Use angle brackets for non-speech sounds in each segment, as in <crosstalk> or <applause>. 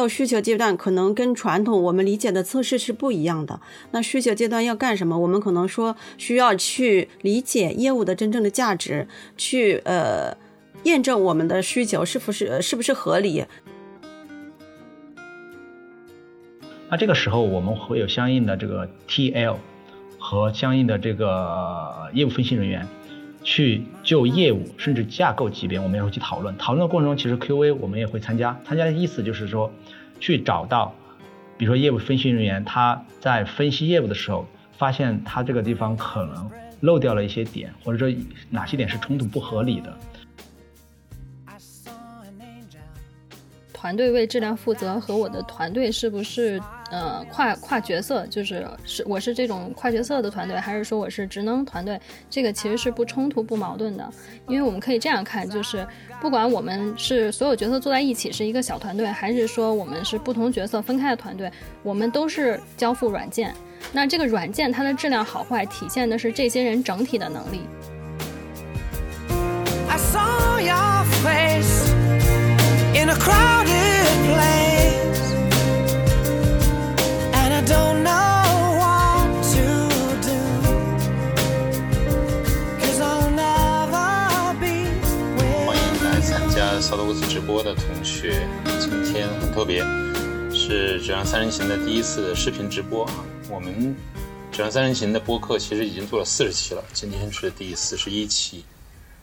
到需求阶段，可能跟传统我们理解的测试是不一样的。那需求阶段要干什么？我们可能说需要去理解业务的真正的价值，去呃验证我们的需求是不是是不是合理。那这个时候我们会有相应的这个 TL 和相应的这个业务分析人员。去就业务甚至架构级别，我们也会去讨论。讨论的过程中，其实 QA 我们也会参加。参加的意思就是说，去找到，比如说业务分析人员，他在分析业务的时候，发现他这个地方可能漏掉了一些点，或者说哪些点是冲突不合理的。团队为质量负责和我的团队是不是呃跨跨角色，就是是我是这种跨角色的团队，还是说我是职能团队？这个其实是不冲突不矛盾的，因为我们可以这样看，就是不管我们是所有角色坐在一起是一个小团队，还是说我们是不同角色分开的团队，我们都是交付软件。那这个软件它的质量好坏，体现的是这些人整体的能力。I saw your face in a crowded place 萨多乌斯直播的同学今天很特别是纸上三人行的第一次视频直播啊。我们纸上三人行的播客其实已经做了四十期了今天是第四十一期。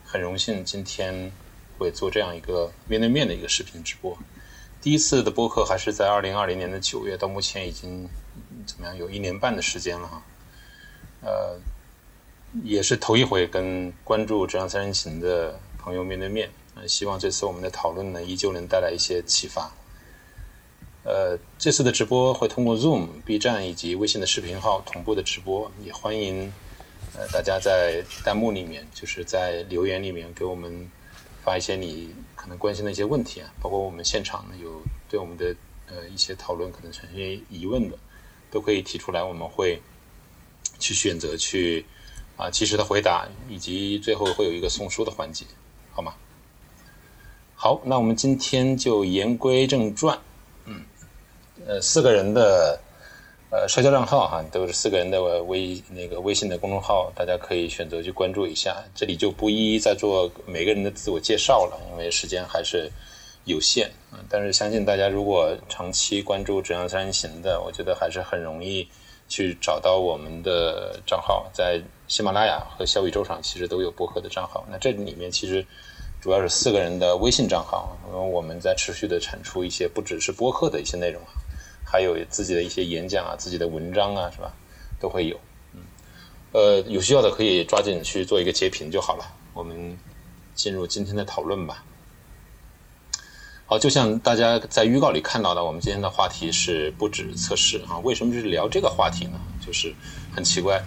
很荣幸今天会做这样一个面对面的一个视频直播。第一次的播客还是在二零二零年的九月，到目前已经怎么样？有一年半的时间了哈。呃，也是头一回跟关注《质量三人行》的朋友面对面。希望这次我们的讨论呢，依旧能带来一些启发。呃，这次的直播会通过 Zoom、B 站以及微信的视频号同步的直播，也欢迎呃大家在弹幕里面，就是在留言里面给我们。发一些你可能关心的一些问题啊，包括我们现场呢有对我们的呃一些讨论可能产生疑问的，都可以提出来，我们会去选择去啊及时的回答，以及最后会有一个送书的环节，好吗？好，那我们今天就言归正传，嗯，呃四个人的。呃，社交账号哈，都是四个人的微那个微信的公众号，大家可以选择去关注一下。这里就不一一再做每个人的自我介绍了，因为时间还是有限。啊，但是相信大家如果长期关注质量三人行的，我觉得还是很容易去找到我们的账号，在喜马拉雅和小宇宙上其实都有播客的账号。那这里面其实主要是四个人的微信账号，因为我们在持续的产出一些不只是播客的一些内容。还有自己的一些演讲啊，自己的文章啊，是吧？都会有，嗯，呃，有需要的可以抓紧去做一个截屏就好了。我们进入今天的讨论吧。好，就像大家在预告里看到的，我们今天的话题是不止测试啊。为什么是聊这个话题呢？就是很奇怪，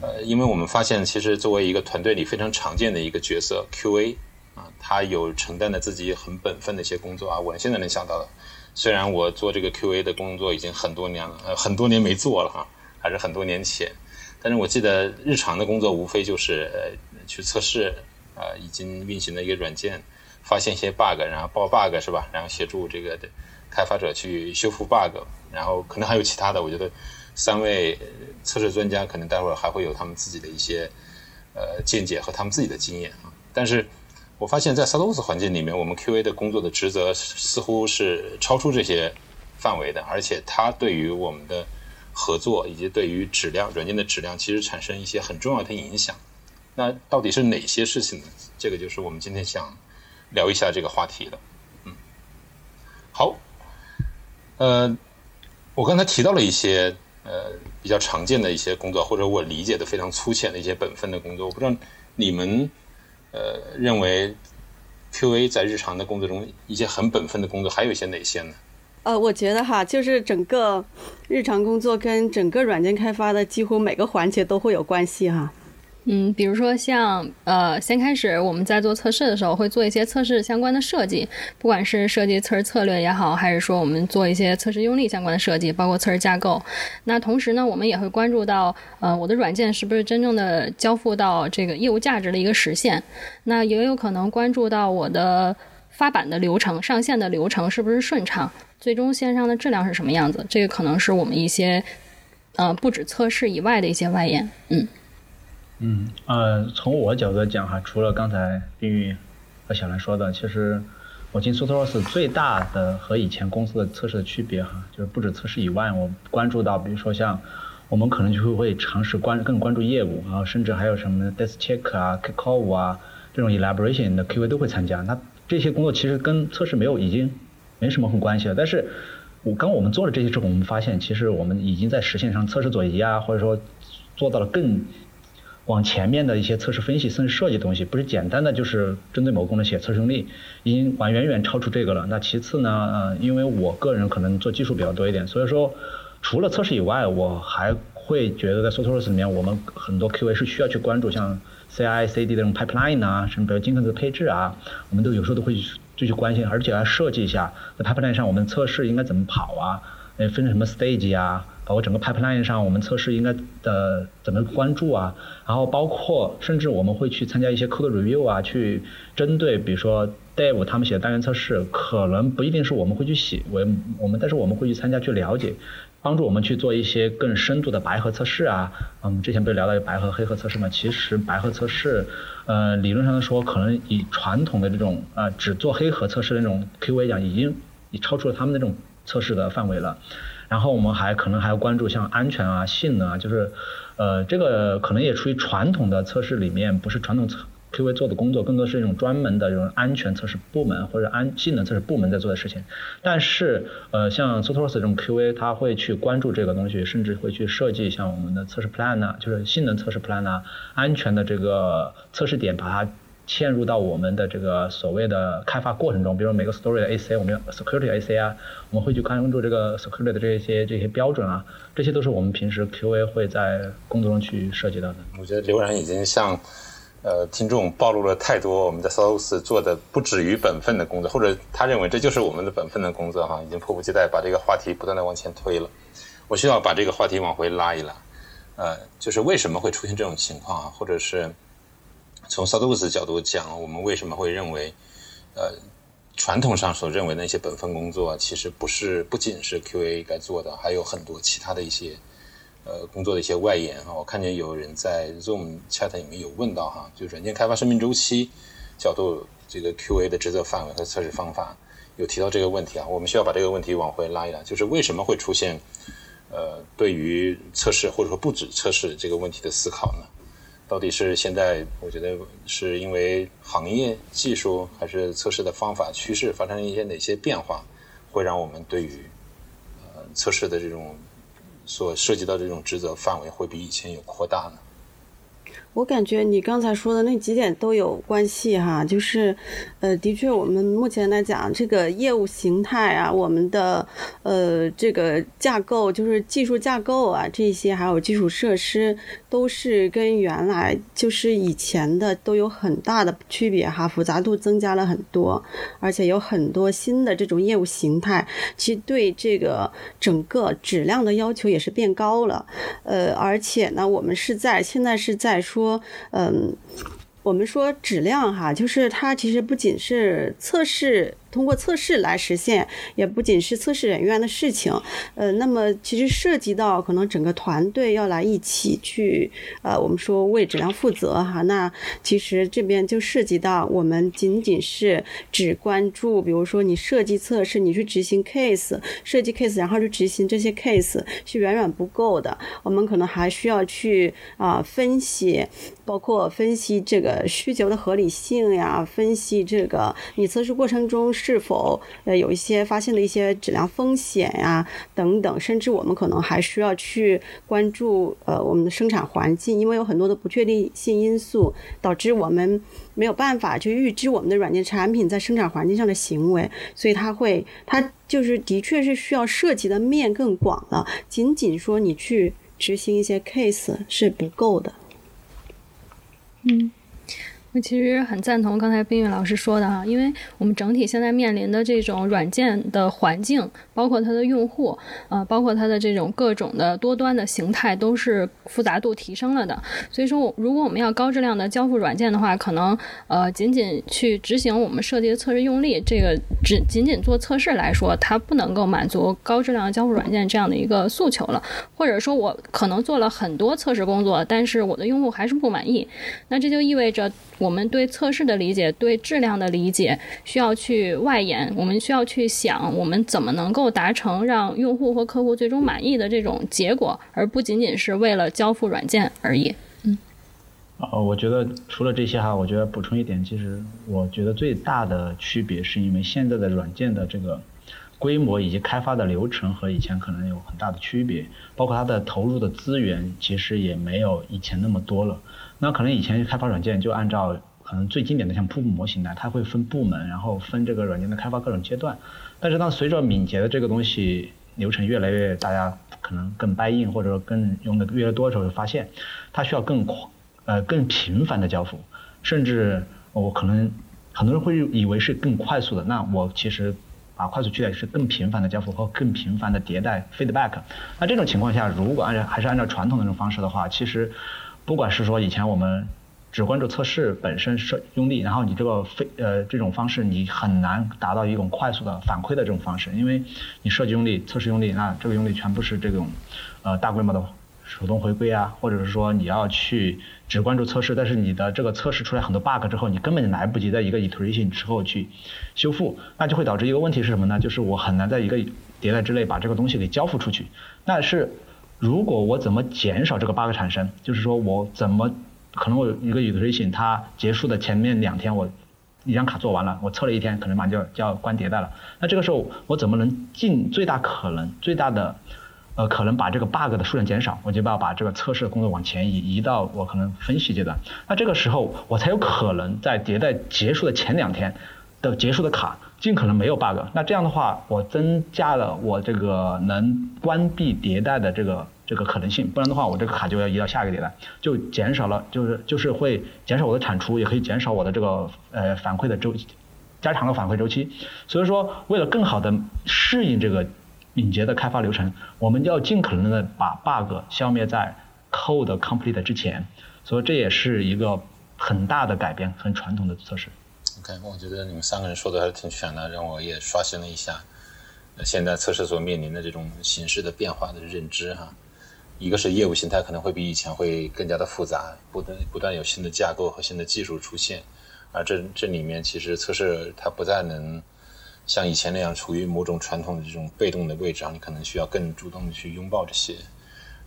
呃，因为我们发现，其实作为一个团队里非常常见的一个角色，QA 啊，他有承担的自己很本分的一些工作啊。我现在能想到的。虽然我做这个 QA 的工作已经很多年了，呃，很多年没做了哈，还是很多年前，但是我记得日常的工作无非就是呃去测试啊已经运行的一个软件，发现一些 bug，然后报 bug 是吧？然后协助这个的开发者去修复 bug，然后可能还有其他的。我觉得三位测试专家可能待会儿还会有他们自己的一些呃见解和他们自己的经验啊，但是。我发现，在 s a l o s 环境里面，我们 QA 的工作的职责似乎是超出这些范围的，而且它对于我们的合作以及对于质量软件的质量，其实产生一些很重要的影响。那到底是哪些事情呢？这个就是我们今天想聊一下这个话题的。嗯，好，呃，我刚才提到了一些呃比较常见的一些工作，或者我理解的非常粗浅的一些本分的工作，我不知道你们。呃，认为 QA 在日常的工作中一些很本分的工作，还有一些哪些呢？呃，我觉得哈，就是整个日常工作跟整个软件开发的几乎每个环节都会有关系哈。嗯，比如说像呃，先开始我们在做测试的时候，会做一些测试相关的设计，不管是设计测试策略也好，还是说我们做一些测试用例相关的设计，包括测试架构。那同时呢，我们也会关注到，呃，我的软件是不是真正的交付到这个业务价值的一个实现。那也有可能关注到我的发版的流程、上线的流程是不是顺畅。最终线上的质量是什么样子？这个可能是我们一些呃不止测试以外的一些外延。嗯嗯呃，从我角度来讲哈，除了刚才冰玉和小兰说的，其实我进 Sotos 最大的和以前公司的测试的区别哈，就是不止测试以外，我关注到，比如说像我们可能就会会尝试关更关注业务，然后甚至还有什么 Desk Check 啊、k call 啊这种 Elaboration 的 QA 都会参加。那这些工作其实跟测试没有已经没什么很关系了。但是我刚我们做了这些之后，我们发现其实我们已经在实现上测试左移啊，或者说做到了更往前面的一些测试分析甚至设计东西，不是简单的就是针对某功能写测试用例，已经完远远超出这个了。那其次呢，呃，因为我个人可能做技术比较多一点，所以说。除了测试以外，我还会觉得在 Sotos 里面，我们很多 QA 是需要去关注像 CI/CD 的这种 pipeline 啊，什么比如金克的配置啊，我们都有时候都会就去关心，而且要设计一下在 pipeline 上我们测试应该怎么跑啊，呃，分成什么 stage 啊，包括整个 pipeline 上我们测试应该的怎么关注啊，然后包括甚至我们会去参加一些 code review 啊，去针对比如说 Dave 他们写的单元测试，可能不一定是我们会去写，我我们但是我们会去参加去了解。帮助我们去做一些更深度的白盒测试啊，嗯，之前不是聊到有白盒、黑盒测试嘛？其实白盒测试，呃，理论上来说，可能以传统的这种呃只做黑盒测试的那种 QA 讲，已经已超出了他们那种测试的范围了。然后我们还可能还要关注像安全啊、性能啊，就是呃这个可能也出于传统的测试里面，不是传统测。QA 做的工作更多是一种专门的这种安全测试部门或者安性能测试部门在做的事情，但是呃像 Sotos 这种 QA 他会去关注这个东西，甚至会去设计像我们的测试 plan 啊，就是性能测试 plan 啊，安全的这个测试点，把它嵌入到我们的这个所谓的开发过程中，比如每个 story 的 AC，我们要 security AC 啊，我们会去关注这个 security 的这些这些标准啊，这些都是我们平时 QA 会在工作中去涉及到的。我觉得刘然已经向。呃，听众暴露了太多我们在 Sotos 做的不止于本分的工作，或者他认为这就是我们的本分的工作哈，已经迫不及待把这个话题不断的往前推了。我需要把这个话题往回拉一拉，呃，就是为什么会出现这种情况啊？或者是从 Sotos 角度讲，我们为什么会认为，呃，传统上所认为的那些本分工作，其实不是不仅是 QA 该做的，还有很多其他的一些。呃，工作的一些外延哈，我看见有人在 Zoom chat 里面有问到哈，就软件开发生命周期角度，这个 QA 的职责范围和测试方法有提到这个问题啊，我们需要把这个问题往回拉一拉，就是为什么会出现呃，对于测试或者说不止测试这个问题的思考呢？到底是现在我觉得是因为行业技术还是测试的方法趋势发生了一些哪些变化，会让我们对于呃测试的这种。所涉及到这种职责范围会比以前有扩大呢？我感觉你刚才说的那几点都有关系哈，就是，呃，的确，我们目前来讲，这个业务形态啊，我们的呃这个架构，就是技术架构啊，这些还有基础设施，都是跟原来就是以前的都有很大的区别哈，复杂度增加了很多，而且有很多新的这种业务形态，其实对这个整个质量的要求也是变高了，呃，而且呢，我们是在现在是在说。嗯，我们说质量哈，就是它其实不仅是测试。通过测试来实现，也不仅是测试人员的事情，呃，那么其实涉及到可能整个团队要来一起去，呃，我们说为质量负责哈。那其实这边就涉及到我们仅仅是只关注，比如说你设计测试，你去执行 case，设计 case，然后去执行这些 case 是远远不够的。我们可能还需要去啊分析，包括分析这个需求的合理性呀，分析这个你测试过程中。是否呃有一些发现的一些质量风险呀等等，甚至我们可能还需要去关注呃我们的生产环境，因为有很多的不确定性因素，导致我们没有办法去预知我们的软件产品在生产环境上的行为，所以它会它就是的确是需要涉及的面更广了，仅仅说你去执行一些 case 是不够的。嗯。我其实很赞同刚才冰玉老师说的哈，因为我们整体现在面临的这种软件的环境，包括它的用户，呃，包括它的这种各种的多端的形态，都是复杂度提升了的。所以说，如果我们要高质量的交付软件的话，可能呃，仅仅去执行我们设计的测试用例，这个只仅仅做测试来说，它不能够满足高质量的交付软件这样的一个诉求了。或者说，我可能做了很多测试工作，但是我的用户还是不满意，那这就意味着。我们对测试的理解，对质量的理解，需要去外延。我们需要去想，我们怎么能够达成让用户或客户最终满意的这种结果，而不仅仅是为了交付软件而已。嗯。呃，我觉得除了这些哈，我觉得补充一点，其实我觉得最大的区别是因为现在的软件的这个规模以及开发的流程和以前可能有很大的区别，包括它的投入的资源其实也没有以前那么多了。那可能以前开发软件就按照可能最经典的像瀑布模型来，它会分部门，然后分这个软件的开发各种阶段。但是当随着敏捷的这个东西流程越来越大家可能更 buy in 或者说更用的越来越多的时候，就发现它需要更快呃更频繁的交付，甚至我可能很多人会以为是更快速的。那我其实把快速取代是更频繁的交付和更频繁的迭代 feedback。那这种情况下，如果按照还是按照传统的那种方式的话，其实。不管是说以前我们只关注测试本身设用力，然后你这个非呃这种方式你很难达到一种快速的反馈的这种方式，因为你设计用力、测试用力，那这个用力全部是这种呃大规模的手动回归啊，或者是说你要去只关注测试，但是你的这个测试出来很多 bug 之后，你根本来不及在一个 iteration 之后去修复，那就会导致一个问题是什么呢？就是我很难在一个迭代之内把这个东西给交付出去，那是。如果我怎么减少这个 bug 产生？就是说我怎么可能我一个 iteration 它结束的前面两天我一张卡做完了，我测了一天，可能马上就就要关迭代了。那这个时候我怎么能尽最大可能、最大的呃可能把这个 bug 的数量减少？我就要把这个测试的工作往前移，移到我可能分析阶段。那这个时候我才有可能在迭代结束的前两天的结束的卡。尽可能没有 bug，那这样的话，我增加了我这个能关闭迭代的这个这个可能性，不然的话，我这个卡就要移到下一个迭代，就减少了，就是就是会减少我的产出，也可以减少我的这个呃反馈的周期，加长了反馈周期。所以说，为了更好的适应这个敏捷的开发流程，我们要尽可能的把 bug 消灭在 code complete 之前。所以这也是一个很大的改变，很传统的测试。OK，我觉得你们三个人说的还是挺全的，让我也刷新了一下，现在测试所面临的这种形式的变化的认知哈。一个是业务形态可能会比以前会更加的复杂，不断不断有新的架构和新的技术出现，而这这里面其实测试它不再能像以前那样处于某种传统的这种被动的位置上，你可能需要更主动的去拥抱这些，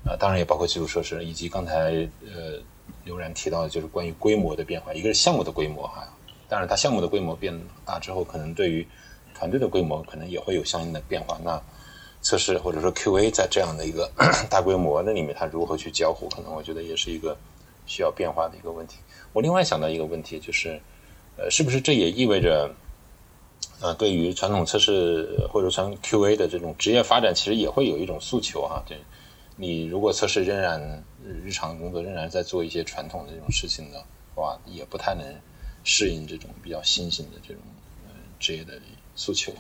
啊，当然也包括基础设施以及刚才呃刘然提到的就是关于规模的变化，一个是项目的规模哈。当然，它项目的规模变大之后，可能对于团队的规模可能也会有相应的变化。那测试或者说 QA 在这样的一个 <coughs> 大规模那里面，它如何去交互，可能我觉得也是一个需要变化的一个问题。我另外想到一个问题，就是呃，是不是这也意味着，呃，对于传统测试或者传 QA 的这种职业发展，其实也会有一种诉求哈？对，你如果测试仍然日常工作仍然在做一些传统的这种事情的话，也不太能。适应这种比较新型的这种呃职业的诉求。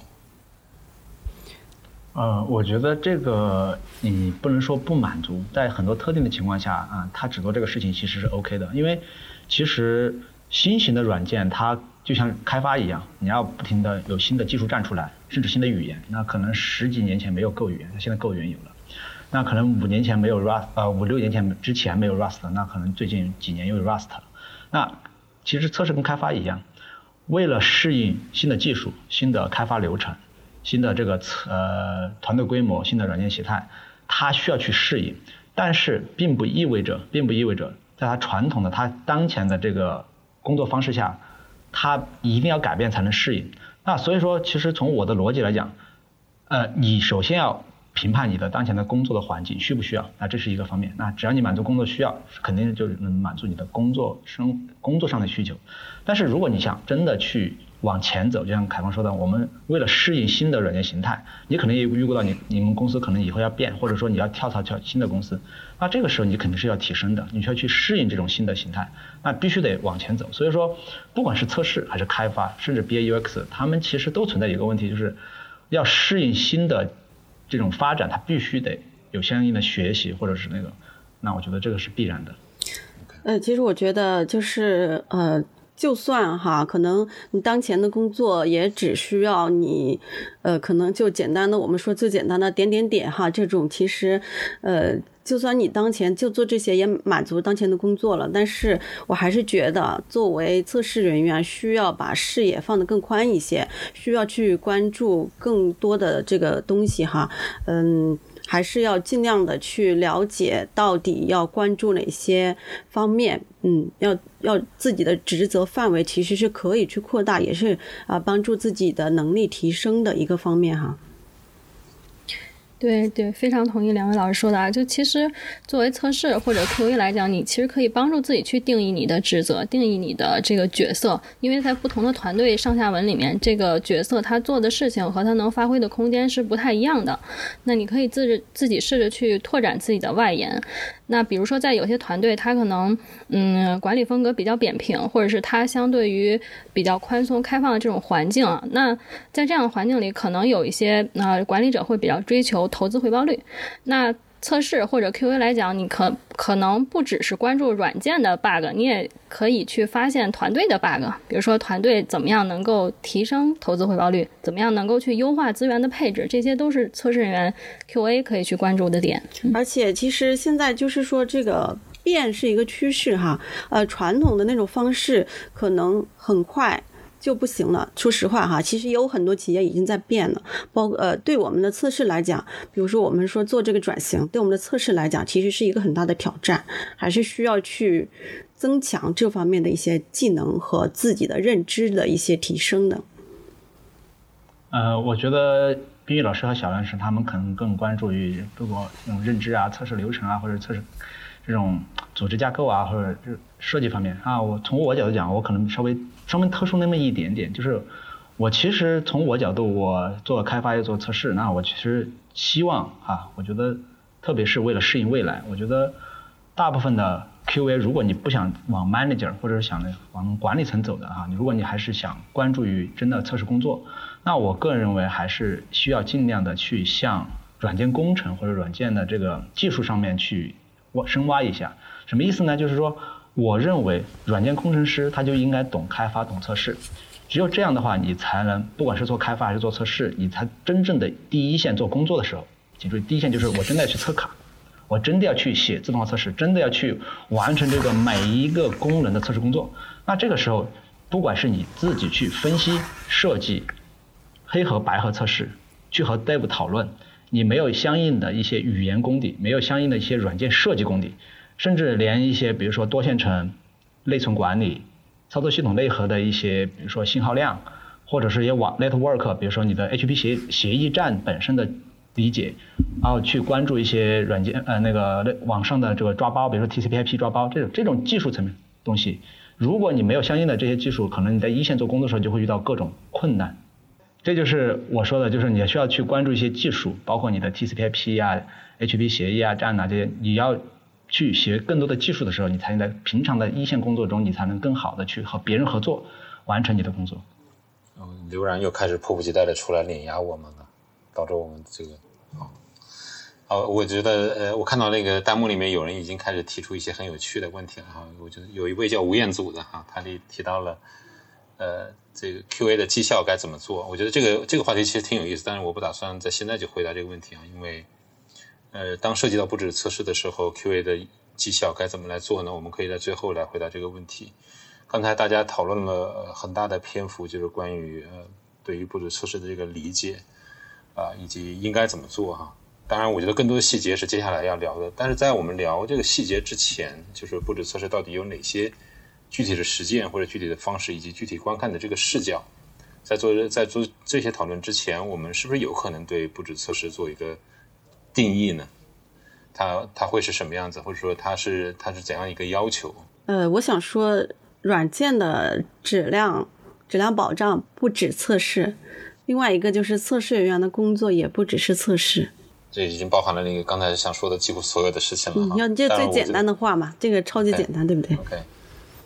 呃，我觉得这个你不能说不满足，在很多特定的情况下啊，他只做这个事情其实是 OK 的，因为其实新型的软件它就像开发一样，你要不停的有新的技术站出来，甚至新的语言，那可能十几年前没有 Go 语言，那现在 Go 语言有了，那可能五年前没有 Rust，呃五六年前之前没有 Rust，那可能最近几年又有 Rust 了，那。其实测试跟开发一样，为了适应新的技术、新的开发流程、新的这个呃团队规模、新的软件形态，它需要去适应。但是并不意味着，并不意味着在它传统的、它当前的这个工作方式下，它一定要改变才能适应。那所以说，其实从我的逻辑来讲，呃，你首先要。评判你的当前的工作的环境需不需要，那这是一个方面。那只要你满足工作需要，肯定就能满足你的工作生工作上的需求。但是如果你想真的去往前走，就像凯峰说的，我们为了适应新的软件形态，你可能也预估到你你们公司可能以后要变，或者说你要跳槽跳新的公司，那这个时候你肯定是要提升的，你需要去适应这种新的形态，那必须得往前走。所以说，不管是测试还是开发，甚至 BA UX，他们其实都存在一个问题，就是要适应新的这种发展，它必须得有相应的学习或者是那个，那我觉得这个是必然的。呃，其实我觉得就是呃。就算哈，可能你当前的工作也只需要你，呃，可能就简单的我们说最简单的点点点哈，这种其实，呃，就算你当前就做这些也满足当前的工作了，但是我还是觉得作为测试人员需要把视野放得更宽一些，需要去关注更多的这个东西哈，嗯。还是要尽量的去了解到底要关注哪些方面，嗯，要要自己的职责范围其实是可以去扩大，也是啊帮助自己的能力提升的一个方面哈。对对，非常同意两位老师说的啊。就其实作为测试或者 QA 来讲，你其实可以帮助自己去定义你的职责，定义你的这个角色。因为在不同的团队上下文里面，这个角色他做的事情和他能发挥的空间是不太一样的。那你可以自自己试着去拓展自己的外延。那比如说，在有些团队，他可能嗯管理风格比较扁平，或者是他相对于比较宽松开放的这种环境啊，那在这样的环境里，可能有一些啊管理者会比较追求投资回报率。那测试或者 QA 来讲，你可可能不只是关注软件的 bug，你也可以去发现团队的 bug。比如说团队怎么样能够提升投资回报率，怎么样能够去优化资源的配置，这些都是测试人员 QA 可以去关注的点。而且其实现在就是说这个变是一个趋势哈，呃，传统的那种方式可能很快。就不行了。说实话哈，其实有很多企业已经在变了。包呃，对我们的测试来讲，比如说我们说做这个转型，对我们的测试来讲，其实是一个很大的挑战，还是需要去增强这方面的一些技能和自己的认知的一些提升的。呃，我觉得冰玉老师和小老师他们可能更关注于如果用认知啊、测试流程啊，或者测试这种组织架构啊，或者就设计方面啊。我从我角度讲，我可能稍微。稍微特殊那么一点点，就是我其实从我角度，我做开发也做测试，那我其实希望啊，我觉得特别是为了适应未来，我觉得大部分的 QA，如果你不想往 manager 或者是想往管理层走的啊，你如果你还是想关注于真的测试工作，那我个人认为还是需要尽量的去向软件工程或者软件的这个技术上面去挖深挖一下，什么意思呢？就是说。我认为软件工程师他就应该懂开发、懂测试，只有这样的话，你才能不管是做开发还是做测试，你才真正的第一线做工作的时候，请注意，第一线就是我真的要去测卡，我真的要去写自动化测试，真的要去完成这个每一个功能的测试工作。那这个时候，不管是你自己去分析、设计黑盒白盒测试，去和 Dev 讨论，你没有相应的一些语言功底，没有相应的一些软件设计功底。甚至连一些，比如说多线程、内存管理、操作系统内核的一些，比如说信号量，或者是一些网 network，比如说你的 HP 协协议站本身的理解，然后去关注一些软件呃那个网上的这个抓包，比如说 TCP/IP 抓包这种这种技术层面东西，如果你没有相应的这些技术，可能你在一线做工作的时候就会遇到各种困难。这就是我说的，就是你需要去关注一些技术，包括你的 TCP/IP 啊、HP 协议啊、站啊这些，你要。去学更多的技术的时候，你才能在平常的一线工作中，你才能更好的去和别人合作，完成你的工作。嗯，刘然又开始迫不及待的出来碾压我们了，导致我们这个啊，好，我觉得呃，我看到那个弹幕里面有人已经开始提出一些很有趣的问题了哈。我觉得有一位叫吴彦祖的哈，他里提到了呃，这个 QA 的绩效该怎么做？我觉得这个这个话题其实挺有意思，但是我不打算在现在就回答这个问题啊，因为。呃，当涉及到布置测试的时候，QA 的绩效该怎么来做呢？我们可以在最后来回答这个问题。刚才大家讨论了很大的篇幅，就是关于呃对于布置测试的这个理解啊，以及应该怎么做哈。当然，我觉得更多的细节是接下来要聊的。但是在我们聊这个细节之前，就是布置测试到底有哪些具体的实践或者具体的方式，以及具体观看的这个视角，在做在做这些讨论之前，我们是不是有可能对布置测试做一个？定义呢？它它会是什么样子，或者说它是它是怎样一个要求？呃，我想说，软件的质量质量保障不止测试，另外一个就是测试人员的工作也不只是测试。这已经包含了那个刚才想说的几乎所有的事情了嗯，哈。要这最简单的话嘛，这个超级简单，对不对？OK，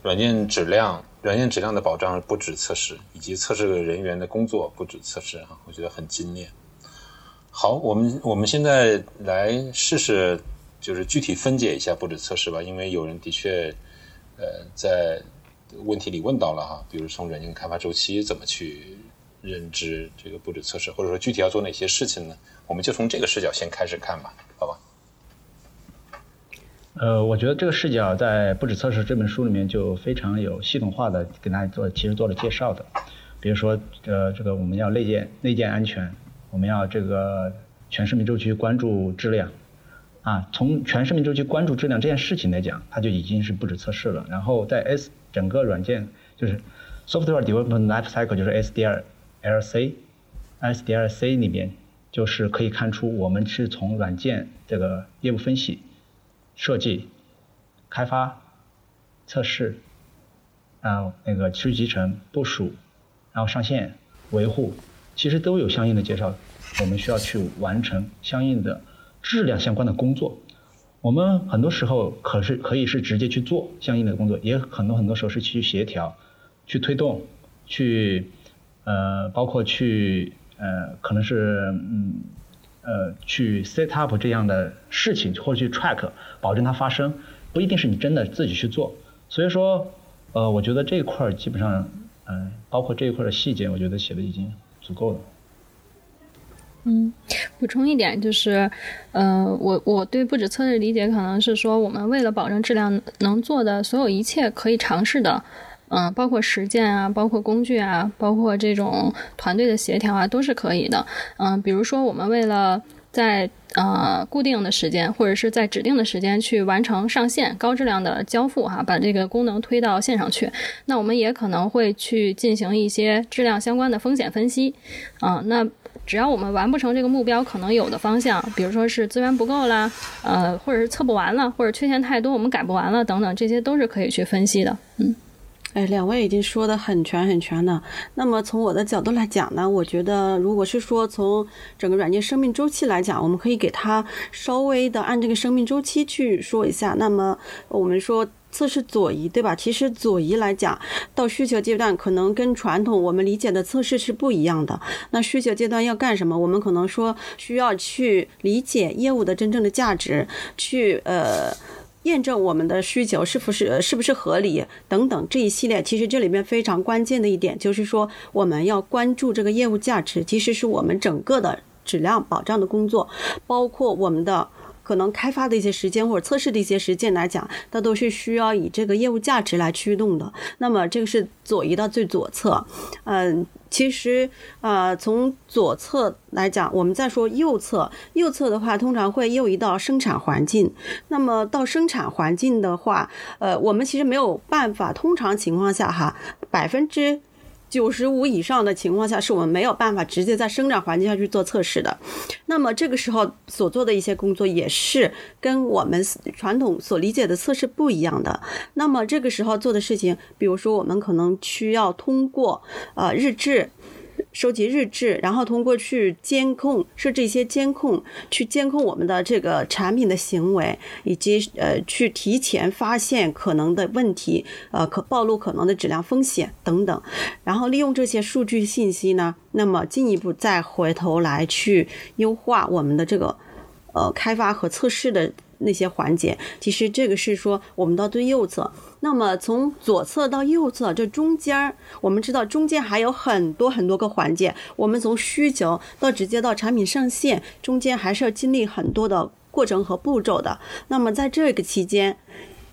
软件质量，软件质量的保障不止测试，以及测试人员的工作不止测试啊，我觉得很精炼。好，我们我们现在来试试，就是具体分解一下布置测试吧，因为有人的确，呃，在问题里问到了哈，比如从软件开发周期怎么去认知这个布置测试，或者说具体要做哪些事情呢？我们就从这个视角先开始看吧，好吧？呃，我觉得这个视角在《布置测试》这本书里面就非常有系统化的给大家做，其实做了介绍的。比如说，呃，这个我们要内建内建安全，我们要这个全生命周期关注质量，啊，从全生命周期关注质量这件事情来讲，它就已经是不止测试了。然后在 S 整个软件就是 Software Development Life Cycle 就是 SDLC SDLC 里面，就是可以看出我们是从软件这个业务分析。设计、开发、测试，然后那个持续集成、部署，然后上线、维护，其实都有相应的介绍。我们需要去完成相应的质量相关的工作。我们很多时候可是可以是直接去做相应的工作，也很多很多时候是去协调、去推动、去呃，包括去呃，可能是嗯。呃，去 set up 这样的事情，或者去 track，保证它发生，不一定是你真的自己去做。所以说，呃，我觉得这一块基本上，嗯、包括这一块的细节，我觉得写的已经足够了。嗯，补充一点就是，呃，我我对不止测试理解可能是说，我们为了保证质量，能做的所有一切可以尝试的。嗯，包括实践啊，包括工具啊，包括这种团队的协调啊，都是可以的。嗯，比如说我们为了在呃固定的时间或者是在指定的时间去完成上线高质量的交付哈，把这个功能推到线上去，那我们也可能会去进行一些质量相关的风险分析。啊、那只要我们完不成这个目标，可能有的方向，比如说是资源不够啦，呃，或者是测不完了，或者缺陷太多，我们改不完了等等，这些都是可以去分析的。嗯。哎，两位已经说的很全很全了。那么从我的角度来讲呢，我觉得如果是说从整个软件生命周期来讲，我们可以给它稍微的按这个生命周期去说一下。那么我们说测试左移，对吧？其实左移来讲，到需求阶段可能跟传统我们理解的测试是不一样的。那需求阶段要干什么？我们可能说需要去理解业务的真正的价值，去呃。验证我们的需求是不是是不是合理等等这一系列，其实这里面非常关键的一点就是说，我们要关注这个业务价值，其实是我们整个的质量保障的工作，包括我们的。可能开发的一些时间或者测试的一些时间来讲，它都是需要以这个业务价值来驱动的。那么这个是左移到最左侧，嗯，其实呃从左侧来讲，我们再说右侧，右侧的话通常会右移到生产环境。那么到生产环境的话，呃，我们其实没有办法，通常情况下哈，百分之。九十五以上的情况下，是我们没有办法直接在生长环境下去做测试的。那么这个时候所做的一些工作，也是跟我们传统所理解的测试不一样的。那么这个时候做的事情，比如说我们可能需要通过呃日志。收集日志，然后通过去监控设置一些监控，去监控我们的这个产品的行为，以及呃去提前发现可能的问题，呃可暴露可能的质量风险等等，然后利用这些数据信息呢，那么进一步再回头来去优化我们的这个呃开发和测试的。那些环节，其实这个是说我们到最右侧，那么从左侧到右侧这中间儿，我们知道中间还有很多很多个环节，我们从需求到直接到产品上线，中间还是要经历很多的过程和步骤的。那么在这个期间。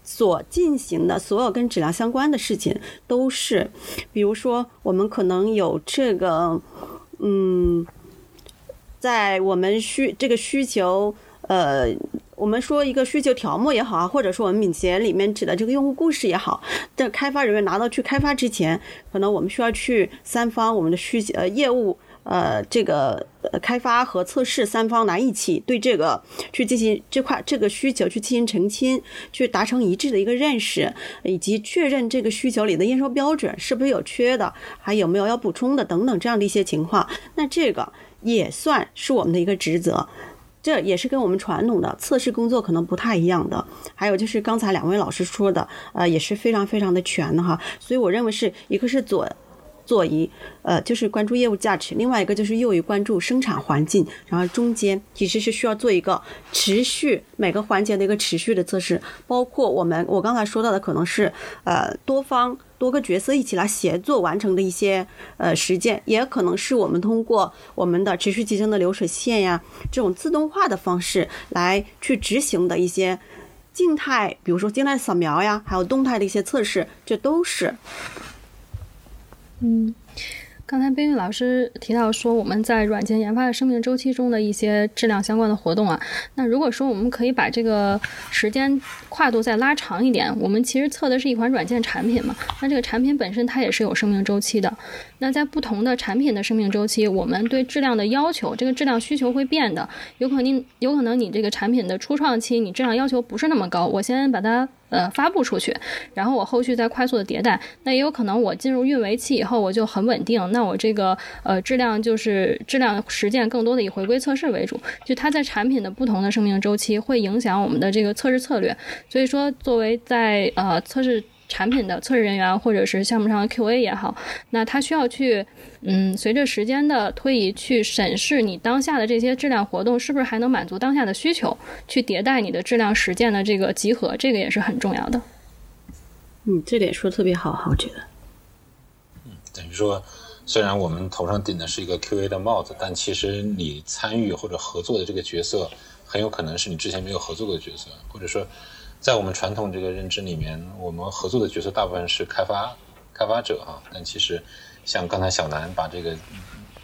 所进行的所有跟质量相关的事情，都是，比如说我们可能有这个，嗯，在我们需这个需求，呃。我们说一个需求条目也好啊，或者说我们敏捷里面指的这个用户故事也好，在开发人员拿到去开发之前，可能我们需要去三方我们的需求呃业务呃这个呃开发和测试三方来一起对这个去进行这块这个需求去进行澄清，去达成一致的一个认识，以及确认这个需求里的验收标准是不是有缺的，还有没有要补充的等等这样的一些情况，那这个也算是我们的一个职责。这也是跟我们传统的测试工作可能不太一样的。还有就是刚才两位老师说的，呃，也是非常非常的全的哈。所以我认为是一个是左左移，呃，就是关注业务价值；另外一个就是右移关注生产环境。然后中间其实是需要做一个持续每个环节的一个持续的测试，包括我们我刚才说到的可能是呃多方。多个角色一起来协作完成的一些呃实践，也可能是我们通过我们的持续集成的流水线呀，这种自动化的方式来去执行的一些静态，比如说静态扫描呀，还有动态的一些测试，这都是。嗯。刚才冰玉老师提到说，我们在软件研发的生命周期中的一些质量相关的活动啊，那如果说我们可以把这个时间跨度再拉长一点，我们其实测的是一款软件产品嘛，那这个产品本身它也是有生命周期的。那在不同的产品的生命周期，我们对质量的要求，这个质量需求会变的，有可能有可能你这个产品的初创期，你质量要求不是那么高，我先把它。呃，发布出去，然后我后续再快速的迭代，那也有可能我进入运维期以后，我就很稳定，那我这个呃质量就是质量实践更多的以回归测试为主，就它在产品的不同的生命周期会影响我们的这个测试策略，所以说作为在呃测试。产品的测试人员，或者是项目上的 QA 也好，那他需要去，嗯，随着时间的推移，去审视你当下的这些质量活动是不是还能满足当下的需求，去迭代你的质量实践的这个集合，这个也是很重要的。嗯，这点说的特别好，我觉得。嗯，等于说，虽然我们头上顶的是一个 QA 的帽子，但其实你参与或者合作的这个角色，很有可能是你之前没有合作过的角色，或者说。在我们传统这个认知里面，我们合作的角色大部分是开发开发者哈，但其实像刚才小南把这个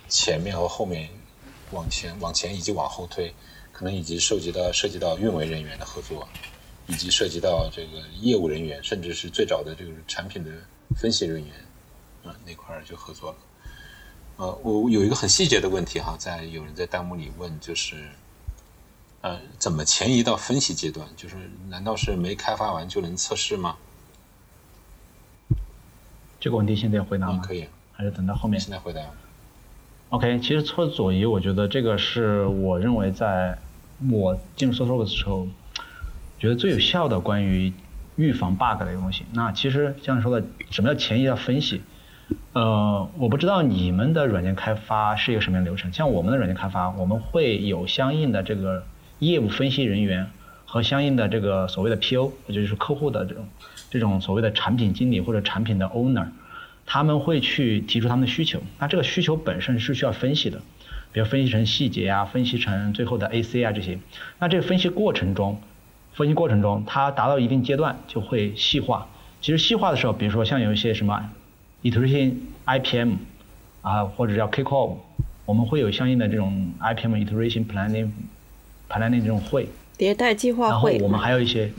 前面和后面往前往前以及往后推，可能以及涉及到涉及到运维人员的合作，以及涉及到这个业务人员，甚至是最早的这个产品的分析人员啊那块儿就合作了。呃，我有一个很细节的问题哈，在有人在弹幕里问，就是。呃，怎么前移到分析阶段？就是难道是没开发完就能测试吗？这个问题现在回答吗？可以，还是等到后面？现在回答。OK，其实测左移，我觉得这个是我认为在我进入 SoftWorks 的时候，觉得最有效的关于预防 bug 的一个东西。那其实像你说的，什么叫前移到分析？呃，我不知道你们的软件开发是一个什么样的流程。像我们的软件开发，我们会有相应的这个。业务分析人员和相应的这个所谓的 PO，也就是客户的这种这种所谓的产品经理或者产品的 owner，他们会去提出他们的需求。那这个需求本身是需要分析的，比如分析成细节啊，分析成最后的 AC 啊这些。那这个分析过程中，分析过程中它达到一定阶段就会细化。其实细化的时候，比如说像有一些什么 iteration IPM 啊，或者叫 kickoff，我们会有相应的这种 IPM iteration planning。排练那种会，迭代计划会，然后我们还有一些，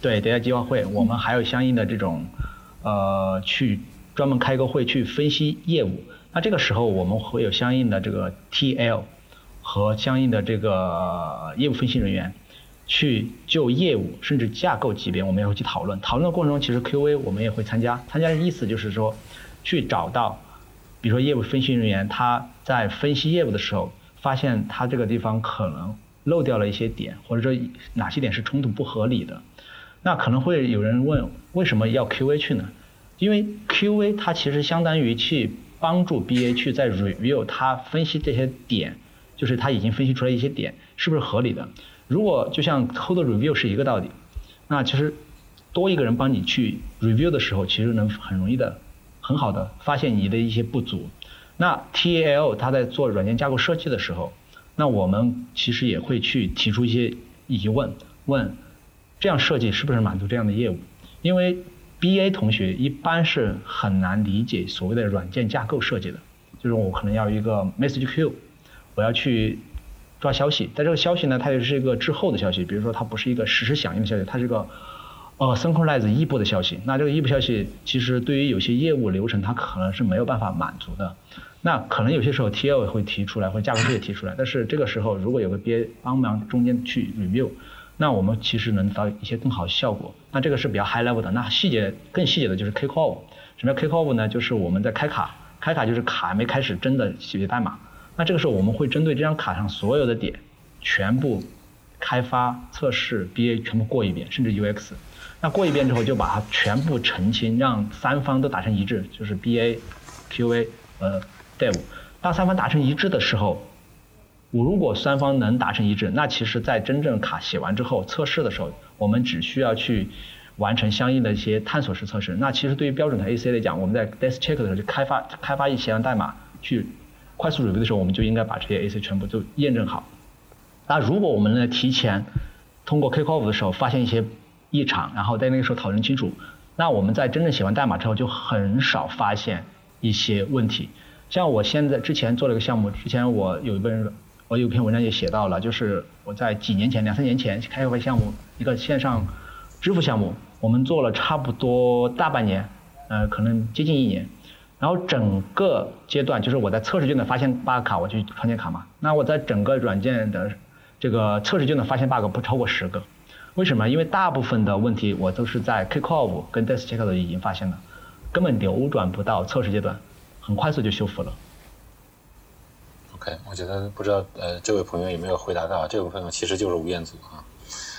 对迭代计划会，我们还有相应的这种，呃，去专门开个会去分析业务。那这个时候我们会有相应的这个 TL 和相应的这个业务分析人员，去就业务甚至架构级别，我们也会去讨论。讨论的过程中，其实 QA 我们也会参加。参加的意思就是说，去找到，比如说业务分析人员他在分析业务的时候，发现他这个地方可能。漏掉了一些点，或者说哪些点是冲突不合理的，那可能会有人问，为什么要 QA 去呢？因为 QA 它其实相当于去帮助 BA 去在 review 它分析这些点，就是他已经分析出来一些点是不是合理的。如果就像 code review 是一个道理，那其实多一个人帮你去 review 的时候，其实能很容易的、很好的发现你的一些不足。那 TAL 它在做软件架构设计的时候。那我们其实也会去提出一些疑问，问这样设计是不是满足这样的业务？因为 BA 同学一般是很难理解所谓的软件架构设计的，就是我可能要一个 message queue，我要去抓消息，但这个消息呢，它也是一个滞后的消息，比如说它不是一个实时响应的消息，它是一个呃 synchronize 异步的消息。那这个异步消息其实对于有些业务流程它可能是没有办法满足的。那可能有些时候 TL 会提出来，或者架构师也提出来，但是这个时候如果有个 BA 帮忙中间去 review，那我们其实能到一些更好的效果。那这个是比较 high level 的。那细节更细节的就是 kick off。什么叫 kick off 呢？就是我们在开卡，开卡就是卡还没开始真的写代码。那这个时候我们会针对这张卡上所有的点，全部开发、测试、BA 全部过一遍，甚至 UX。那过一遍之后就把它全部澄清，让三方都达成一致，就是 BA、QA 呃对。当三方达成一致的时候，我如果三方能达成一致，那其实在真正卡写完之后测试的时候，我们只需要去完成相应的一些探索式测试。那其实对于标准的 AC 来讲，我们在 Desk Check 的时候就开发开发一些代码去快速 review 的时候，我们就应该把这些 AC 全部都验证好。那如果我们呢提前通过 Kickoff 的时候发现一些异常，然后在那个时候讨论清楚，那我们在真正写完代码之后就很少发现一些问题。像我现在之前做了一个项目，之前我有一本我有一篇文章也写到了，就是我在几年前两三年前开发项目，一个线上支付项目，我们做了差不多大半年，呃，可能接近一年。然后整个阶段就是我在测试阶段发现 bug 卡，我就创建卡嘛。那我在整个软件的这个测试阶段发现 bug 不超过十个。为什么？因为大部分的问题我都是在 kickoff 跟 desk check 已经发现了，根本流转不到测试阶段，很快速就修复了。OK，我觉得不知道呃，这位朋友有没有回答到？这位朋友其实就是吴彦祖啊。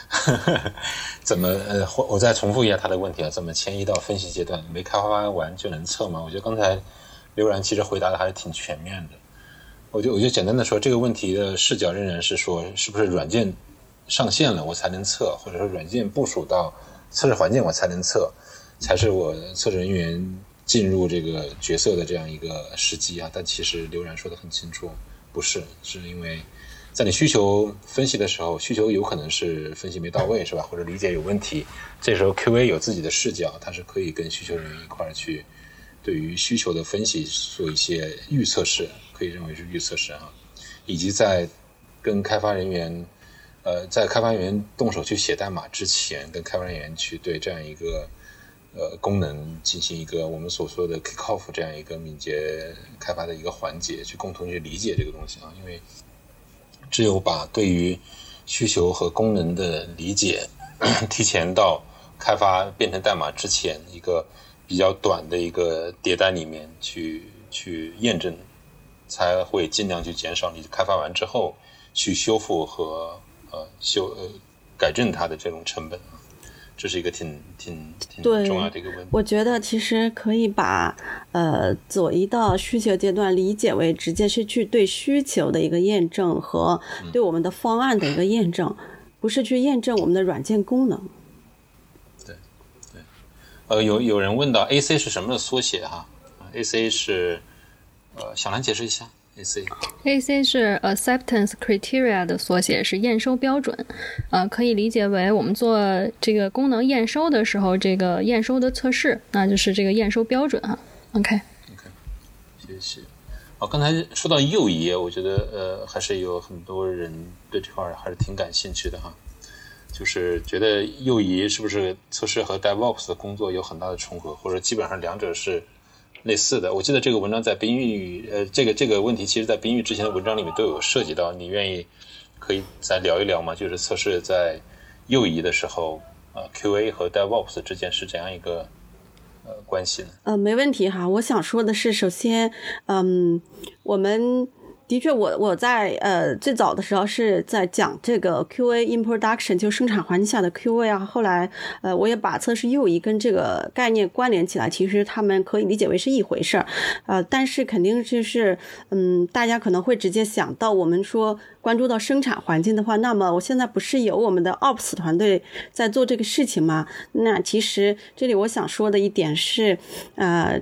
<laughs> 怎么呃，我再重复一下他的问题啊？怎么迁移到分析阶段？没开发完就能测吗？我觉得刚才刘然其实回答的还是挺全面的。我就我就简单的说，这个问题的视角仍然是说，是不是软件上线了我才能测，或者说软件部署到测试环境我才能测，才是我测试人员进入这个角色的这样一个时机啊。但其实刘然说的很清楚，不是，是因为在你需求分析的时候，需求有可能是分析没到位，是吧？或者理解有问题，这时候 QA 有自己的视角，它是可以跟需求人员一块儿去对于需求的分析做一些预测式，可以认为是预测式啊，以及在跟开发人员，呃，在开发人员动手去写代码之前，跟开发人员去对这样一个呃功能进行一个我们所说的 kick off 这样一个敏捷开发的一个环节，去共同去理解这个东西啊，因为只有把对于需求和功能的理解 <coughs> 提前到开发变成代码之前一个比较短的一个迭代里面去去验证，才会尽量去减少你开发完之后去修复和呃修呃改正它的这种成本，这是一个挺挺挺对重要的一个问题。我觉得其实可以把呃左移到需求阶段理解为直接是去对需求的一个验证和对我们的方案的一个验证，不是去验证我们的软件功能。对对呃，有有人问到 AC 是什么的缩写哈、a c 是呃，小兰解释一下 AC。AC 是 Acceptance Criteria 的缩写，是验收标准。呃，可以理解为我们做这个功能验收的时候，这个验收的测试，那就是这个验收标准哈。OK，谢谢。哦，刚才说到右移，我觉得呃，还是有很多人对这块儿还是挺感兴趣的哈。就是觉得右移是不是测试和 DevOps 的工作有很大的重合，或者基本上两者是类似的？我记得这个文章在冰域，呃，这个这个问题其实在冰域之前的文章里面都有涉及到。你愿意可以再聊一聊吗？就是测试在右移的时候，啊、QA 和 DevOps 之间是怎样一个呃关系呢？呃，没问题哈。我想说的是，首先，嗯，我们的确我，我在呃最早的时候是在讲这个 QA in production，就生产环境下的 QA 啊。后来，呃，我也把测试右移跟这个概念关联起来，其实他们可以理解为是一回事儿。呃，但是肯定就是，嗯，大家可能会直接想到，我们说关注到生产环境的话，那么我现在不是有我们的 Ops 团队在做这个事情吗？那其实这里我想说的一点是，呃。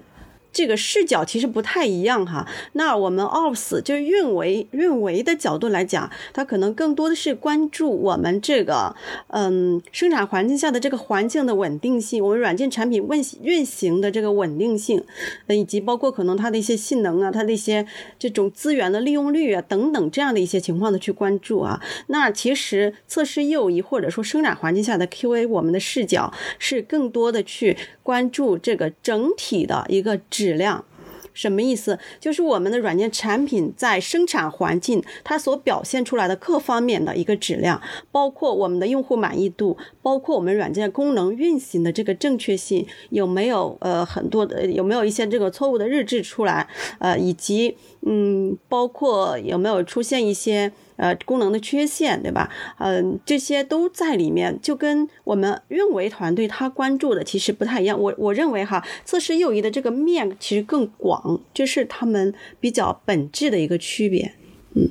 这个视角其实不太一样哈。那我们 Ops 就是运维运维的角度来讲，它可能更多的是关注我们这个嗯生产环境下的这个环境的稳定性，我们软件产品运运行的这个稳定性，以及包括可能它的一些性能啊，它的一些这种资源的利用率啊等等这样的一些情况的去关注啊。那其实测试右移或者说生产环境下的 QA，我们的视角是更多的去关注这个整体的一个质量。什么意思？就是我们的软件产品在生产环境它所表现出来的各方面的一个质量，包括我们的用户满意度，包括我们软件功能运行的这个正确性，有没有呃很多的有没有一些这个错误的日志出来，呃，以及嗯，包括有没有出现一些。呃，功能的缺陷，对吧？嗯，这些都在里面，就跟我们运维团队他关注的其实不太一样。我我认为哈，测试右移的这个面其实更广，这是他们比较本质的一个区别。嗯，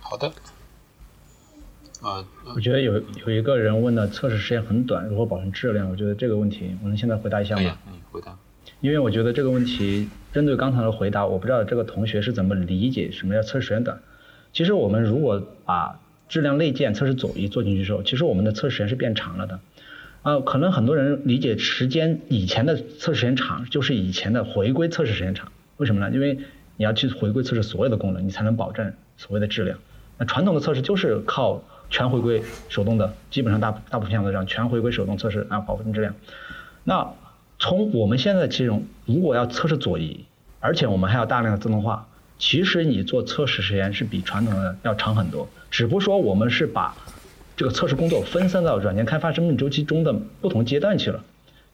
好的。啊，我觉得有有一个人问的测试时间很短，如何保证质量？我觉得这个问题，我能现在回答一下吗？嗯，回答。因为我觉得这个问题针对刚才的回答，我不知道这个同学是怎么理解什么叫测试时间短。其实我们如果把质量内建测试左移做进去之后，其实我们的测试时间是变长了的。啊，可能很多人理解时间以前的测试时间长，就是以前的回归测试时间长。为什么呢？因为你要去回归测试所有的功能，你才能保证所谓的质量。那传统的测试就是靠全回归手动的，基本上大大部分项目都这样，全回归手动测试啊，保证质量。那从我们现在这种，如果要测试左移，而且我们还要大量的自动化，其实你做测试时间是比传统的要长很多。只不过说我们是把这个测试工作分散到软件开发生命周期中的不同阶段去了。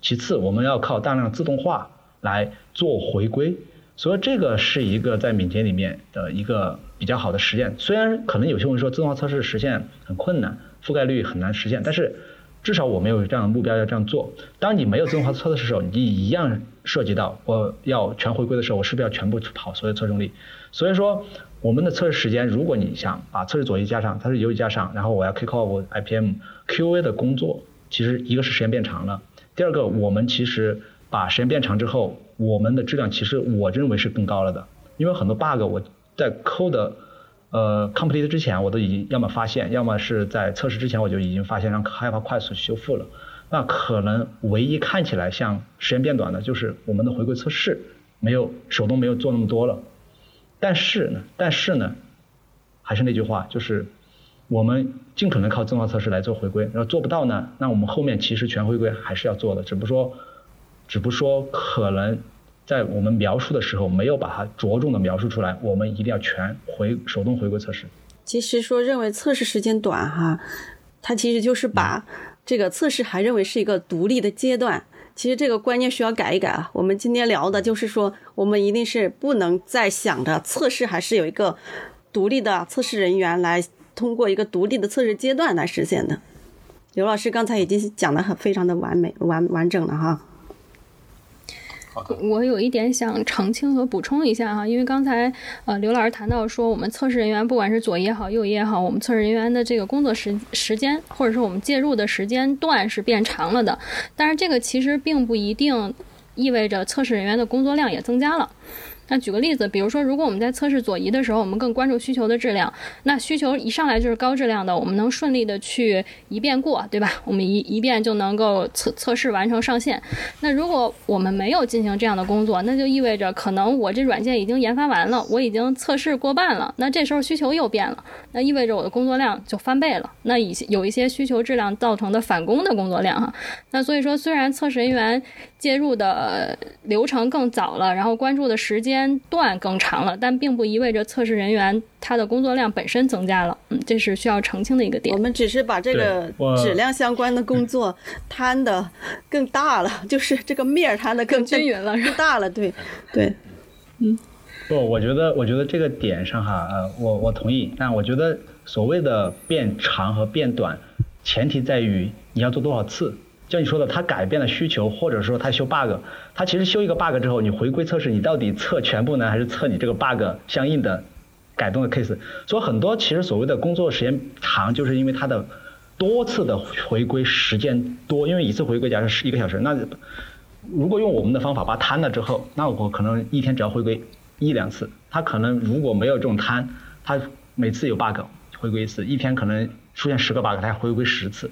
其次，我们要靠大量自动化来做回归，所以这个是一个在敏捷里面的一个比较好的实现。虽然可能有些人说自动化测试实现很困难，覆盖率很难实现，但是。至少我们有这样的目标要这样做。当你没有自动化测试的时候，你一样涉及到我要全回归的时候，我是不是要全部跑所有测重力？所以说，我们的测试时间，如果你想把测试左移加上，它是右移加上，然后我要 kick off IPM QA 的工作，其实一个是时间变长了，第二个我们其实把时间变长之后，我们的质量其实我认为是更高了的，因为很多 bug 我在 code。呃，complete 之前我都已经要么发现，要么是在测试之前我就已经发现，让开发快速修复了。那可能唯一看起来像时间变短的，就是我们的回归测试没有手动没有做那么多了。但是呢，但是呢，还是那句话，就是我们尽可能靠自动化测试来做回归。然后做不到呢，那我们后面其实全回归还是要做的，只不过说，只不过说可能。在我们描述的时候，没有把它着重的描述出来。我们一定要全回手动回归测试。其实说认为测试时间短哈，它其实就是把这个测试还认为是一个独立的阶段。其实这个观念需要改一改啊。我们今天聊的就是说，我们一定是不能再想着测试还是有一个独立的测试人员来通过一个独立的测试阶段来实现的。刘老师刚才已经讲的很非常的完美完完整了哈。我有一点想澄清和补充一下哈，因为刚才呃刘老师谈到说，我们测试人员不管是左也好，右也好，我们测试人员的这个工作时时间，或者说我们介入的时间段是变长了的，但是这个其实并不一定意味着测试人员的工作量也增加了。那举个例子，比如说，如果我们在测试左移的时候，我们更关注需求的质量，那需求一上来就是高质量的，我们能顺利的去一遍过，对吧？我们一一遍就能够测测试完成上线。那如果我们没有进行这样的工作，那就意味着可能我这软件已经研发完了，我已经测试过半了，那这时候需求又变了，那意味着我的工作量就翻倍了。那以有一些需求质量造成的返工的工作量哈，那所以说虽然测试人员介入的流程更早了，然后关注的时间间。段更长了，但并不意味着测试人员他的工作量本身增加了。嗯，这是需要澄清的一个点。我们只是把这个质量相关的工作摊的更大了，<laughs> 就是这个面儿摊的更均匀了，更大了。对，对，嗯。不，我觉得，我觉得这个点上哈，呃，我我同意。但我觉得所谓的变长和变短，前提在于你要做多少次。就你说的，他改变了需求，或者说他修 bug，他其实修一个 bug 之后，你回归测试，你到底测全部呢，还是测你这个 bug 相应的改动的 case？所以很多其实所谓的工作时间长，就是因为它的多次的回归时间多，因为一次回归假设是一个小时，那如果用我们的方法把它摊了之后，那我可能一天只要回归一两次，他可能如果没有这种摊，他每次有 bug 回归一次，一天可能出现十个 bug，他要回归十次。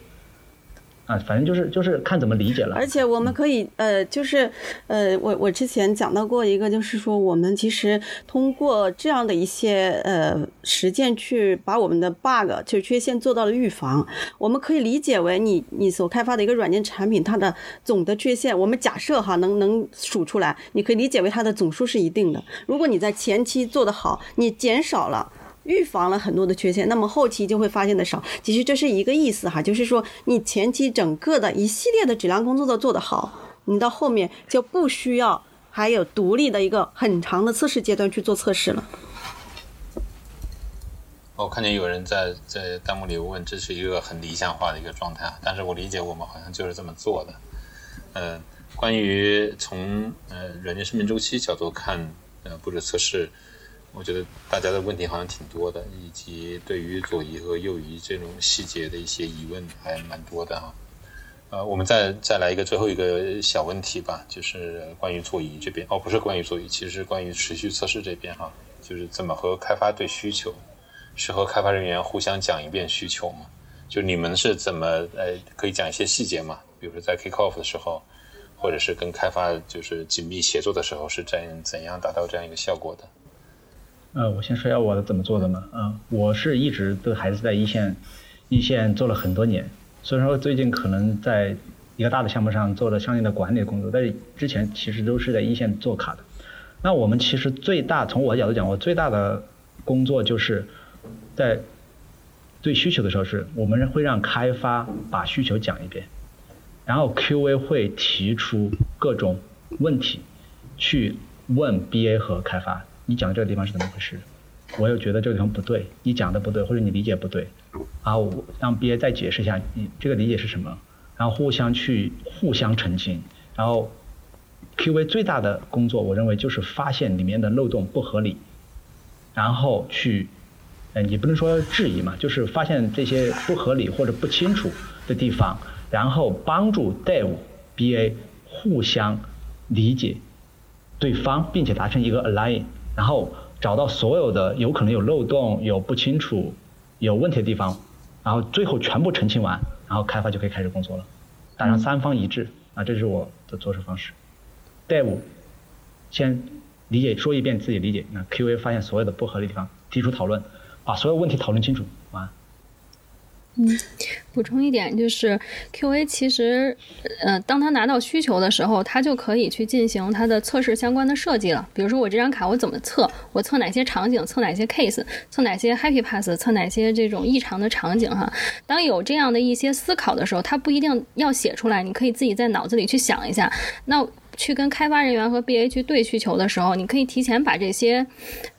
啊，反正就是就是看怎么理解了。而且我们可以，呃，就是，呃，我我之前讲到过一个，就是说我们其实通过这样的一些呃实践去把我们的 bug 就缺陷做到了预防。我们可以理解为你你所开发的一个软件产品，它的总的缺陷，我们假设哈能能数出来，你可以理解为它的总数是一定的。如果你在前期做得好，你减少了。预防了很多的缺陷，那么后期就会发现的少。其实这是一个意思哈，就是说你前期整个的一系列的质量工作都做得好，你到后面就不需要还有独立的一个很长的测试阶段去做测试了。我看见有人在在弹幕里问，这是一个很理想化的一个状态，但是我理解我们好像就是这么做的。呃，关于从呃软件生命周期角度看，呃布置测试，我觉得大家的问题好像挺多的，以及对于左移和右移这种细节的一些疑问还蛮多的哈。呃，我们再再来一个最后一个小问题吧，就是关于左移这边，哦，不是关于左移，其实关于持续测试这边哈，就是怎么和开发对需求，是和开发人员互相讲一遍需求吗？就你们是怎么呃，可以讲一些细节嘛？比如说在 kick off 的时候，或者是跟开发就是紧密协作的时候，是怎怎样达到这样一个效果的？呃，我先说一下我的怎么做的嘛。嗯、我是一直都还是在一线，一线做了很多年。虽然说最近可能在一个大的项目上做了相应的管理工作，但是之前其实都是在一线做卡的。那我们其实最大从我的角度讲，我最大的工作就是在对需求的时候是，我们会让开发把需求讲一遍，然后 QA 会提出各种问题，去问 BA 和开发，你讲的这个地方是怎么回事？我又觉得这个地方不对，你讲的不对，或者你理解不对，然后我让 BA 再解释一下你这个理解是什么，然后互相去互相澄清，然后 QA 最大的工作，我认为就是发现里面的漏洞不合理，然后去，呃，也不能说质疑嘛，就是发现这些不合理或者不清楚的地方，然后帮助 Dev、BA 互相理解对方，并且达成一个 align，然后找到所有的有可能有漏洞、有不清楚、有问题的地方，然后最后全部澄清完，然后开发就可以开始工作了，达成三方一致啊，这是我的做事方式。Dev 先理解说一遍自己理解，那 QA 发现所有的不合理地方，提出讨论，把所有问题讨论清楚，嗯。补充一点，就是 QA 其实，呃，当他拿到需求的时候，他就可以去进行他的测试相关的设计了。比如说，我这张卡我怎么测？我测哪些场景？测哪些 case？测哪些 happy pass？测哪些这种异常的场景？哈，当有这样的一些思考的时候，他不一定要写出来，你可以自己在脑子里去想一下。那去跟开发人员和 BA 去对需求的时候，你可以提前把这些，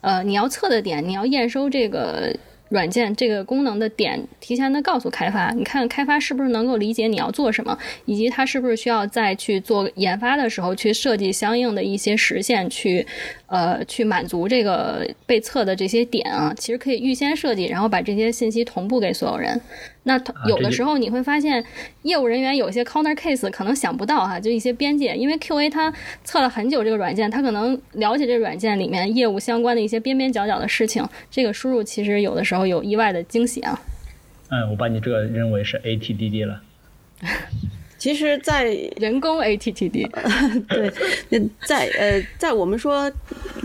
呃，你要测的点，你要验收这个。软件这个功能的点，提前的告诉开发，你看开发是不是能够理解你要做什么，以及他是不是需要再去做研发的时候去设计相应的一些实现，去呃去满足这个被测的这些点啊，其实可以预先设计，然后把这些信息同步给所有人。那有的时候你会发现，业务人员有些 counter case 可能想不到哈，就一些边界，因为 QA 他测了很久这个软件，他可能了解这个软件里面业务相关的一些边边角角的事情，这个输入其实有的时候有意外的惊喜啊。嗯，我把你这个认为是 ATDD 了。<laughs> 其实，在人工 ATTD，<laughs> 对，在呃，在我们说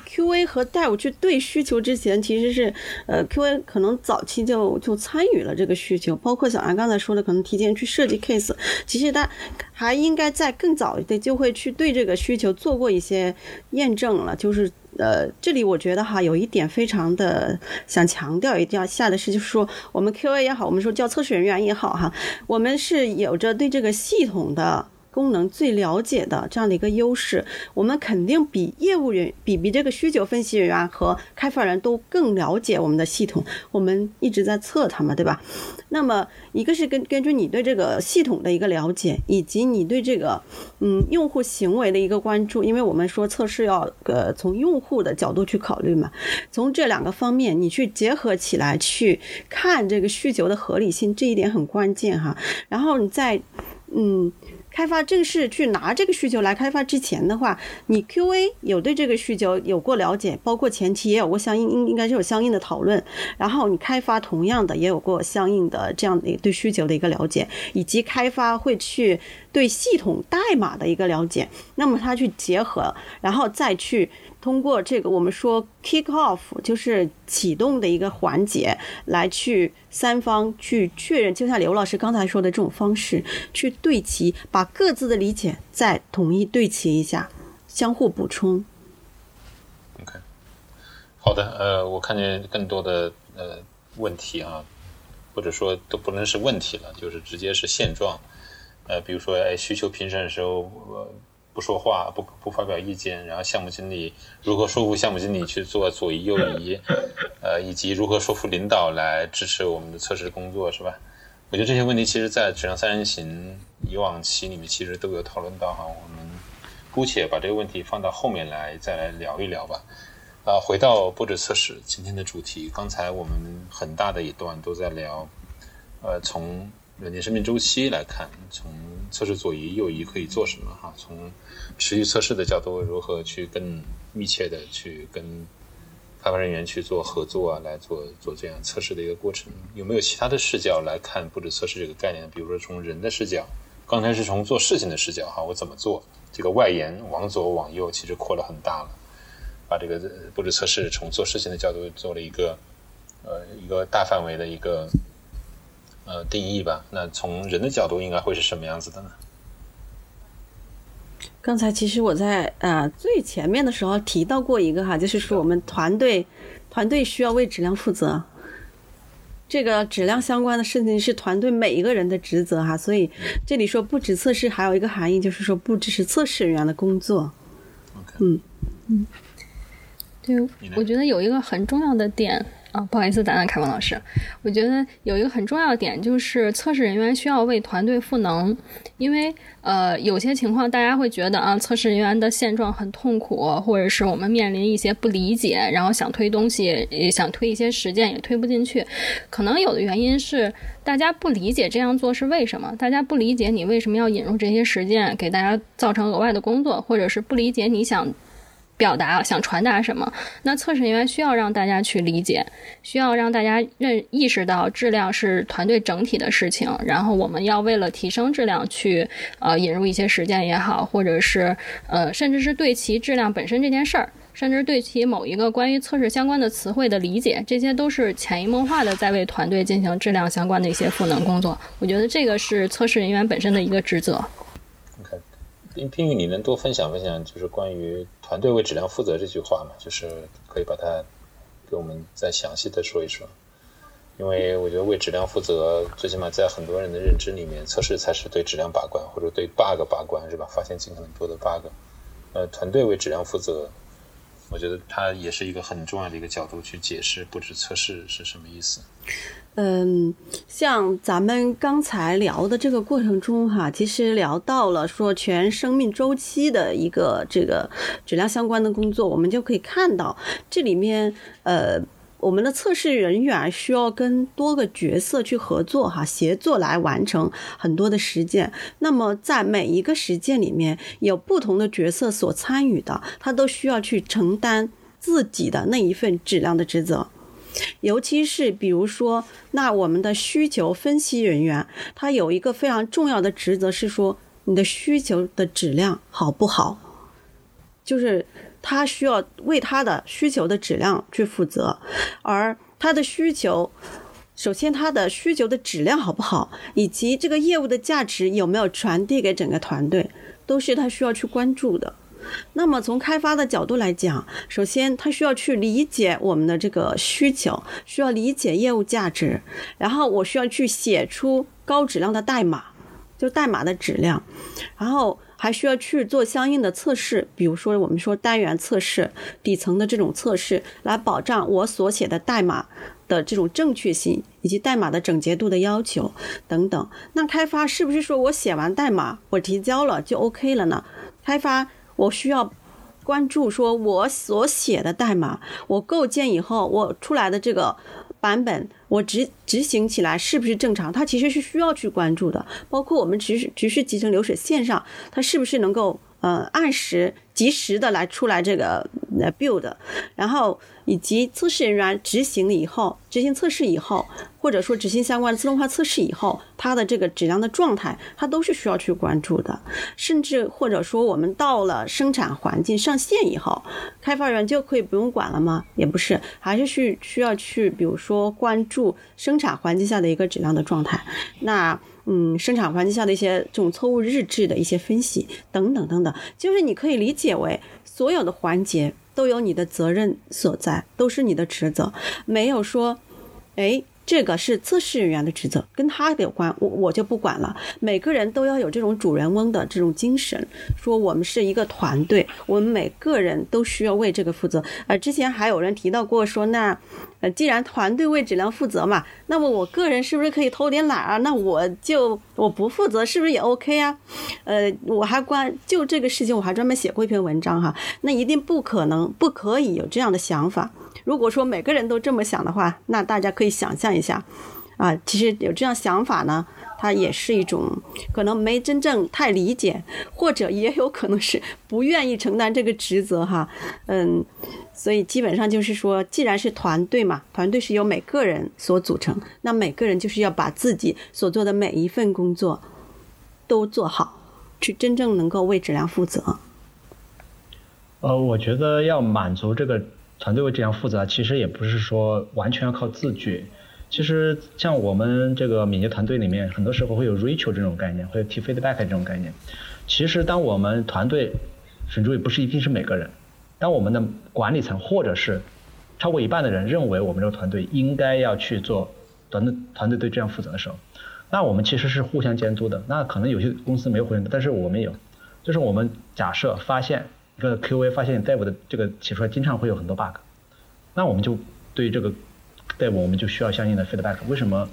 QA 和 Dev 去对需求之前，其实是呃 QA 可能早期就就参与了这个需求，包括小安刚才说的，可能提前去设计 case，其实他还应该在更早的就会去对这个需求做过一些验证了，就是。呃，这里我觉得哈，有一点非常的想强调一定要下的是，就是说我们 QA 也好，我们说叫测试人员也好哈，我们是有着对这个系统的功能最了解的这样的一个优势，我们肯定比业务人比比这个需求分析人员和开发人都更了解我们的系统，我们一直在测它嘛，对吧？那么一个是根根据你对这个系统的一个了解，以及你对这个嗯用户行为的一个关注，因为我们说测试要呃从用户的角度去考虑嘛，从这两个方面你去结合起来去看这个需求的合理性，这一点很关键哈。然后你再嗯开发正式去拿这个需求来开发之前的话，你 QA 有对这个需求有过了解，包括前期也有过相应应应该是有相应的讨论，然后你开发同样的也有过相应的这样的对需求的一个了解，以及开发会去对系统代码的一个了解，那么它去结合，然后再去。通过这个，我们说 kick off 就是启动的一个环节，来去三方去确认，就像刘老师刚才说的这种方式，去对齐，把各自的理解再统一对齐一下，相互补充。OK，好的，呃，我看见更多的呃问题啊，或者说都不能是问题了，就是直接是现状。呃，比如说，哎，需求评审的时候，呃不说话，不不发表意见，然后项目经理如何说服项目经理去做左移右移，<laughs> 呃，以及如何说服领导来支持我们的测试工作，是吧？我觉得这些问题其实，在质量三人行以往期里面其实都有讨论到哈，我们姑且把这个问题放到后面来再来聊一聊吧。啊，回到波折测试今天的主题，刚才我们很大的一段都在聊，呃，从软件生命周期来看，从测试左移右移可以做什么哈？从持续测试的角度，如何去更密切的去跟开发人员去做合作啊，来做做这样测试的一个过程？有没有其他的视角来看布置测试这个概念？比如说从人的视角，刚才是从做事情的视角哈，我怎么做？这个外延往左往右其实扩了很大了，把这个布置测试从做事情的角度做了一个呃一个大范围的一个。呃，定义吧。那从人的角度，应该会是什么样子的呢？刚才其实我在呃最前面的时候提到过一个哈，就是说我们团队团队需要为质量负责，这个质量相关的事情是团队每一个人的职责哈。所以这里说不止测试，还有一个含义就是说不只是测试人员的工作。OK，嗯嗯，对，我觉得有一个很重要的点啊，不好意思打断凯文老师，我觉得有一个很重要的点就是测试人员需要为团队赋能，因为呃有些情况大家会觉得啊，测试人员的现状很痛苦，或者是我们面临一些不理解，然后想推东西，也想推一些实践也推不进去，可能有的原因是大家不理解这样做是为什么，大家不理解你为什么要引入这些实践，给大家造成额外的工作，或者是不理解你想。表达想传达什么？那测试人员需要让大家去理解，需要让大家认意识到质量是团队整体的事情。然后我们要为了提升质量去呃引入一些实践也好，或者是呃甚至是对其质量本身这件事儿，甚至对其某一个关于测试相关的词汇的理解，这些都是潜移默化的在为团队进行质量相关的一些赋能工作。我觉得这个是测试人员本身的一个职责。OK，冰冰玉，你能多分享分享，就是关于团队为质量负责这句话嘛？就是可以把它给我们再详细的说一说。因为我觉得为质量负责，最起码在很多人的认知里面，测试才是对质量把关或者对 bug 把关，是吧？发现尽可能多的 bug。呃，团队为质量负责，我觉得它也是一个很重要的一个角度去解释布置测试是什么意思。嗯，像咱们刚才聊的这个过程中哈，其实聊到了说全生命周期的一个这个质量相关的工作，我们就可以看到这里面呃。我们的测试人员需要跟多个角色去合作，哈，协作来完成很多的实践。那么在每一个实践里面，有不同的角色所参与的，他都需要去承担自己的那一份质量的职责。尤其是比如说，那我们的需求分析人员，他有一个非常重要的职责是说，你的需求的质量好不好，就是。他需要为他的需求的质量去负责，而他的需求，首先他的需求的质量好不好，以及这个业务的价值有没有传递给整个团队，都是他需要去关注的。那么从开发的角度来讲，首先他需要去理解我们的这个需求，需要理解业务价值，然后我需要去写出高质量的代码，就代码的质量，然后。还需要去做相应的测试，比如说我们说单元测试、底层的这种测试，来保障我所写的代码的这种正确性以及代码的整洁度的要求等等。那开发是不是说我写完代码我提交了就 OK 了呢？开发我需要关注说我所写的代码，我构建以后我出来的这个版本，我执执行起来是不是正常？它其实是需要去关注的。包括我们只是只是集成流水线上，它是不是能够呃按时及时的来出来这个呃 build，然后以及测试人员执行了以后，执行测试以后，或者说执行相关的自动化测试以后，它的这个质量的状态，它都是需要去关注的。甚至或者说我们到了生产环境上线以后，开发员就可以不用管了吗？也不是，还是需需要去，比如说关注生产环境下的一个质量的状态。那嗯，生产环境下的一些这种错误日志的一些分析等等等等，就是你可以理解为所有的环节都有你的责任所在，都是你的职责，没有说，哎。这个是测试人员的职责，跟他有关，我我就不管了。每个人都要有这种主人翁的这种精神，说我们是一个团队，我们每个人都需要为这个负责。呃，之前还有人提到过说，那既然团队为质量负责嘛，那么我个人是不是可以偷点懒啊？那我就我不负责，是不是也 OK 啊？呃，我还关就这个事情，我还专门写过一篇文章哈。那一定不可能，不可以有这样的想法。如果说每个人都这么想的话，那大家可以想象一下，啊，其实有这样想法呢，它也是一种可能没真正太理解，或者也有可能是不愿意承担这个职责哈，<laughs> 嗯，所以基本上就是说，既然是团队嘛，团队是由每个人所组成，那每个人就是要把自己所做的每一份工作都做好，去真正能够为质量负责。呃，我觉得要满足这个。团队为质量负责，其实也不是说完全要靠自觉。其实像我们这个敏捷团队里面，很多时候会有 Rachel 这种概念，会有 T feedback 这种概念。其实当我们团队，请注意，不是一定是每个人。当我们的管理层或者是超过一半的人认为我们这个团队应该要去做团队团队对这样负责的时候，那我们其实是互相监督的。那可能有些公司没有互相，但是我们有，就是我们假设发现。一个 QA 发现 Dev 的这个写出来经常会有很多 bug，那我们就对这个对我们就需要相应的 feedback。为什么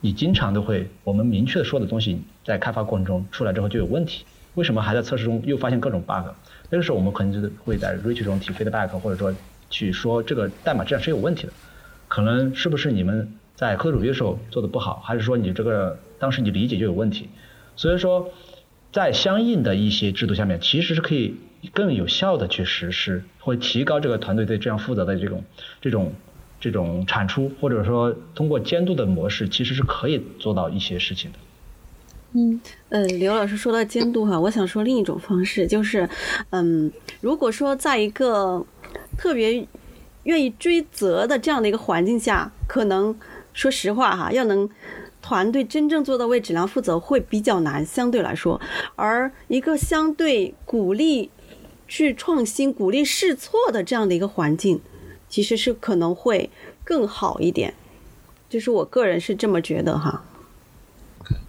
你经常都会我们明确的说的东西在开发过程中出来之后就有问题？为什么还在测试中又发现各种 bug？那个时候我们可能就会在 Rich 中提 feedback，或者说去说这个代码质量是有问题的，可能是不是你们在科主的时候做的不好，还是说你这个当时你理解就有问题？所以说在相应的一些制度下面，其实是可以。更有效的去实施，会提高这个团队对这样负责的这种、这种、这种产出，或者说通过监督的模式，其实是可以做到一些事情的。嗯，呃，刘老师说到监督哈，我想说另一种方式，就是，嗯，如果说在一个特别愿意追责的这样的一个环境下，可能说实话哈，要能。团队真正做到为质量负责会比较难，相对来说，而一个相对鼓励去创新、鼓励试错的这样的一个环境，其实是可能会更好一点。就是我个人是这么觉得哈。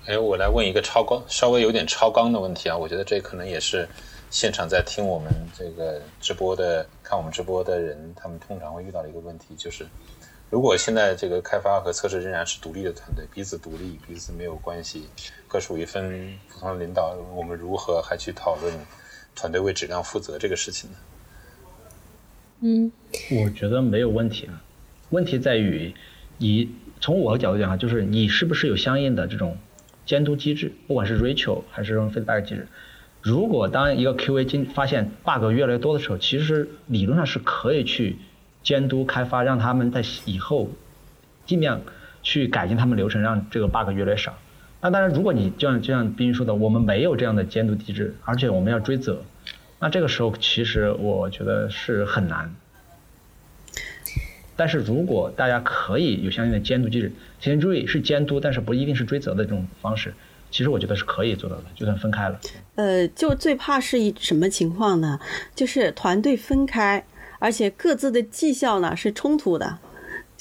哎，我来问一个超纲、稍微有点超纲的问题啊，我觉得这可能也是现场在听我们这个直播的、看我们直播的人，他们通常会遇到的一个问题就是。如果现在这个开发和测试仍然是独立的团队，彼此独立，彼此没有关系，各属一份普通的领导，我们如何还去讨论团队为质量负责这个事情呢？嗯，我觉得没有问题啊。问题在于，你从我的角度讲啊，就是你是不是有相应的这种监督机制，不管是 Rachel 还是这种 feedback 机制。如果当一个 QA 经发现 bug 越来越多的时候，其实理论上是可以去。监督开发，让他们在以后尽量去改进他们流程，让这个 bug 越来越少。那当然，如果你就像就像冰说的，我们没有这样的监督机制，而且我们要追责，那这个时候其实我觉得是很难。但是如果大家可以有相应的监督机制，请注意是监督，但是不一定是追责的这种方式，其实我觉得是可以做到的，就算分开了。呃，就最怕是一什么情况呢？就是团队分开。而且各自的绩效呢是冲突的，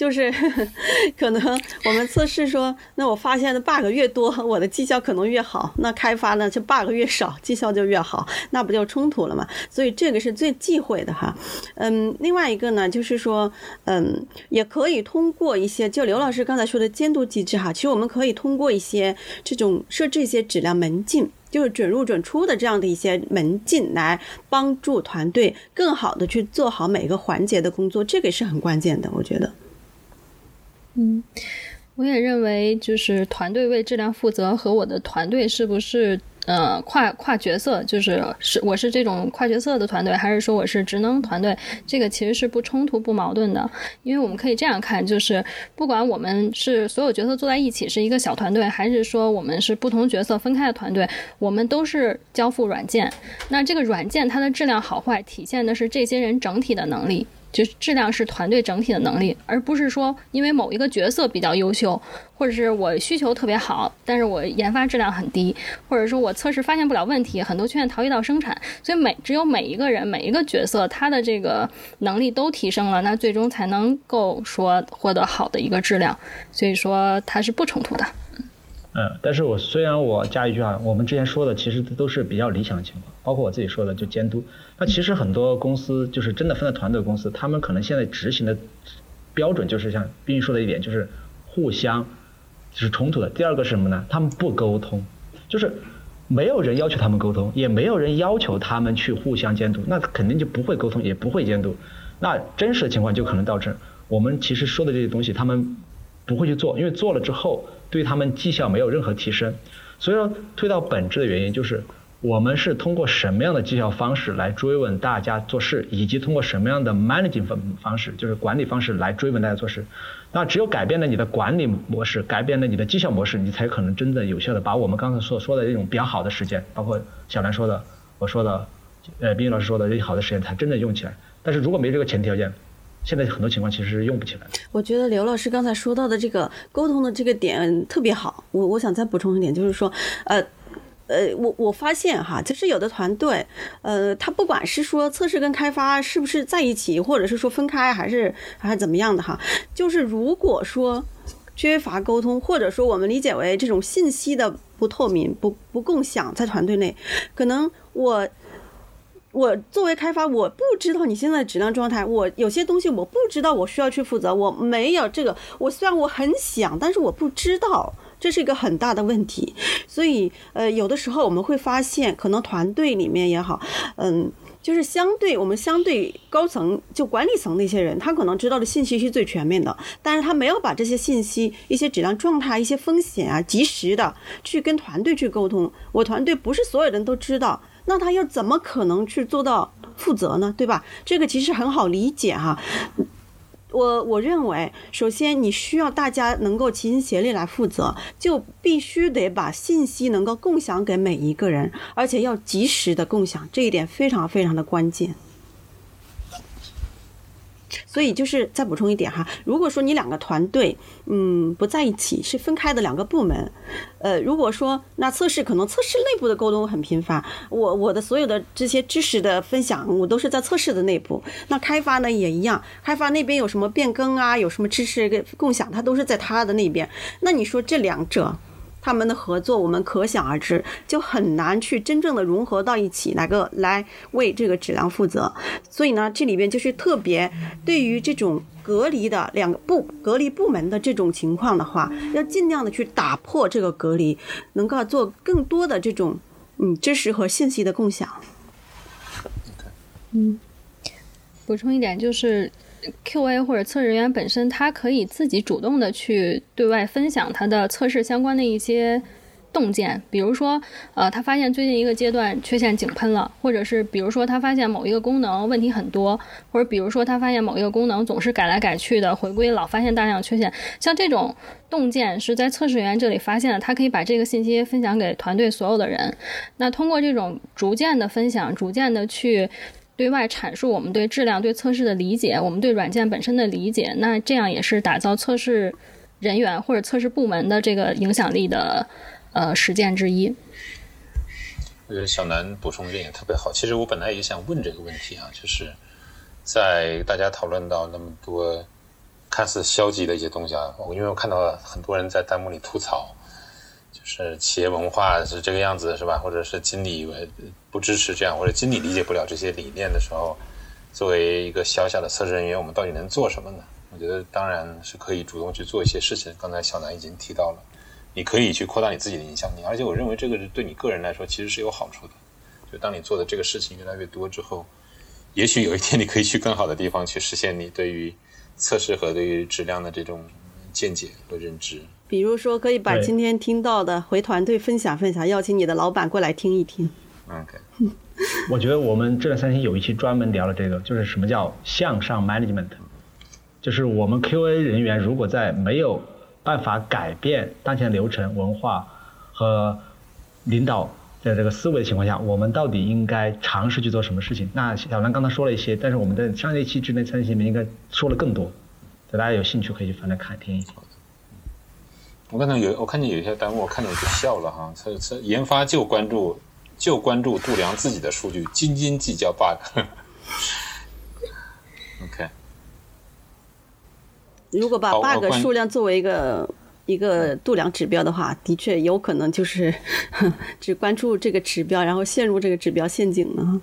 就是 <laughs> 可能我们测试说，那我发现的 bug 越多，我的绩效可能越好；那开发呢，就 bug 越少，绩效就越好，那不就冲突了吗？所以这个是最忌讳的哈。嗯，另外一个呢，就是说，嗯，也可以通过一些，就刘老师刚才说的监督机制哈，其实我们可以通过一些这种设置一些质量门禁。就是准入准出的这样的一些门禁，来帮助团队更好的去做好每个环节的工作，这个是很关键的，我觉得。嗯，我也认为，就是团队为质量负责和我的团队是不是呃跨跨角色，就是是我是这种跨角色的团队，还是说我是职能团队，这个其实是不冲突不矛盾的。因为我们可以这样看，就是不管我们是所有角色坐在一起是一个小团队，还是说我们是不同角色分开的团队，我们都是交付软件。那这个软件它的质量好坏，体现的是这些人整体的能力。就是质量是团队整体的能力，而不是说因为某一个角色比较优秀，或者是我需求特别好，但是我研发质量很低，或者说我测试发现不了问题，很多缺陷逃逸到生产，所以每只有每一个人每一个角色他的这个能力都提升了，那最终才能够说获得好的一个质量，所以说它是不冲突的。嗯，但是我虽然我加一句啊，我们之前说的其实都是比较理想的情况，包括我自己说的就监督。那其实很多公司就是真的分了团队公司，他们可能现在执行的标准就是像冰玉说的一点，就是互相就是冲突的。第二个是什么呢？他们不沟通，就是没有人要求他们沟通，也没有人要求他们去互相监督，那肯定就不会沟通，也不会监督。那真实的情况就可能导致我们其实说的这些东西，他们不会去做，因为做了之后。对他们绩效没有任何提升，所以说推到本质的原因就是，我们是通过什么样的绩效方式来追问大家做事，以及通过什么样的 managing 方方式，就是管理方式来追问大家做事。那只有改变了你的管理模式，改变了你的绩效模式，你才可能真的有效的把我们刚才所说的这种比较好的实践，包括小兰说的，我说的，呃，冰雨老师说的这些好的实践才真正用起来。但是如果没这个前提条件，现在很多情况其实是用不起来。我觉得刘老师刚才说到的这个沟通的这个点特别好，我我想再补充一点，就是说，呃，呃，我我发现哈，就是有的团队，呃，他不管是说测试跟开发是不是在一起，或者是说分开，还是还是怎么样的哈，就是如果说缺乏沟通，或者说我们理解为这种信息的不透明、不不共享，在团队内，可能我。我作为开发，我不知道你现在质量状态。我有些东西我不知道，我需要去负责。我没有这个，我虽然我很想，但是我不知道，这是一个很大的问题。所以，呃，有的时候我们会发现，可能团队里面也好，嗯，就是相对我们相对高层就管理层那些人，他可能知道的信息是最全面的，但是他没有把这些信息、一些质量状态、一些风险啊，及时的去跟团队去沟通。我团队不是所有人都知道。那他又怎么可能去做到负责呢？对吧？这个其实很好理解哈。我我认为，首先你需要大家能够齐心协力来负责，就必须得把信息能够共享给每一个人，而且要及时的共享，这一点非常非常的关键。所以就是再补充一点哈，如果说你两个团队，嗯，不在一起，是分开的两个部门，呃，如果说那测试可能测试内部的沟通很频繁，我我的所有的这些知识的分享，我都是在测试的内部，那开发呢也一样，开发那边有什么变更啊，有什么知识共享，它都是在他的那边，那你说这两者？他们的合作，我们可想而知，就很难去真正的融合到一起，哪个来为这个质量负责？所以呢，这里边就是特别对于这种隔离的两个部隔离部门的这种情况的话，要尽量的去打破这个隔离，能够做更多的这种嗯知识和信息的共享。嗯，补充一点就是。QA 或者测试人员本身，他可以自己主动的去对外分享他的测试相关的一些洞见，比如说，呃，他发现最近一个阶段缺陷井喷了，或者是比如说他发现某一个功能问题很多，或者比如说他发现某一个功能总是改来改去的，回归老发现大量缺陷，像这种洞见是在测试员这里发现的，他可以把这个信息分享给团队所有的人，那通过这种逐渐的分享，逐渐的去。对外阐述我们对质量、对测试的理解，我们对软件本身的理解，那这样也是打造测试人员或者测试部门的这个影响力的呃实践之一。我觉得小南补充这点特别好。其实我本来也想问这个问题啊，就是在大家讨论到那么多看似消极的一些东西啊，我因为我看到很多人在弹幕里吐槽。是企业文化是这个样子，是吧？或者是经理不支持这样，或者经理理解不了这些理念的时候，作为一个小小的测试人员，我们到底能做什么呢？我觉得当然是可以主动去做一些事情。刚才小南已经提到了，你可以去扩大你自己的影响力，而且我认为这个是对你个人来说其实是有好处的。就当你做的这个事情越来越多之后，也许有一天你可以去更好的地方去实现你对于测试和对于质量的这种见解和认知。比如说，可以把今天听到的回团队分享分享，邀请你的老板过来听一听。OK，<laughs> 我觉得我们质量三星有一期专门聊了这个，就是什么叫向上 management，就是我们 QA 人员如果在没有办法改变当前流程、文化和领导的这个思维的情况下，我们到底应该尝试去做什么事情？那小兰刚才说了一些，但是我们在上一期之内三星里面应该说了更多，大家有兴趣可以去翻来看听一听。我刚才有我看见有一些弹幕，我看见就笑了哈。他他研发就关注就关注度量自己的数据，斤斤计较 bug。<laughs> OK，如果把 bug 数量作为一个一个度量指标的话，的确有可能就是 <laughs> 只关注这个指标，然后陷入这个指标陷阱了。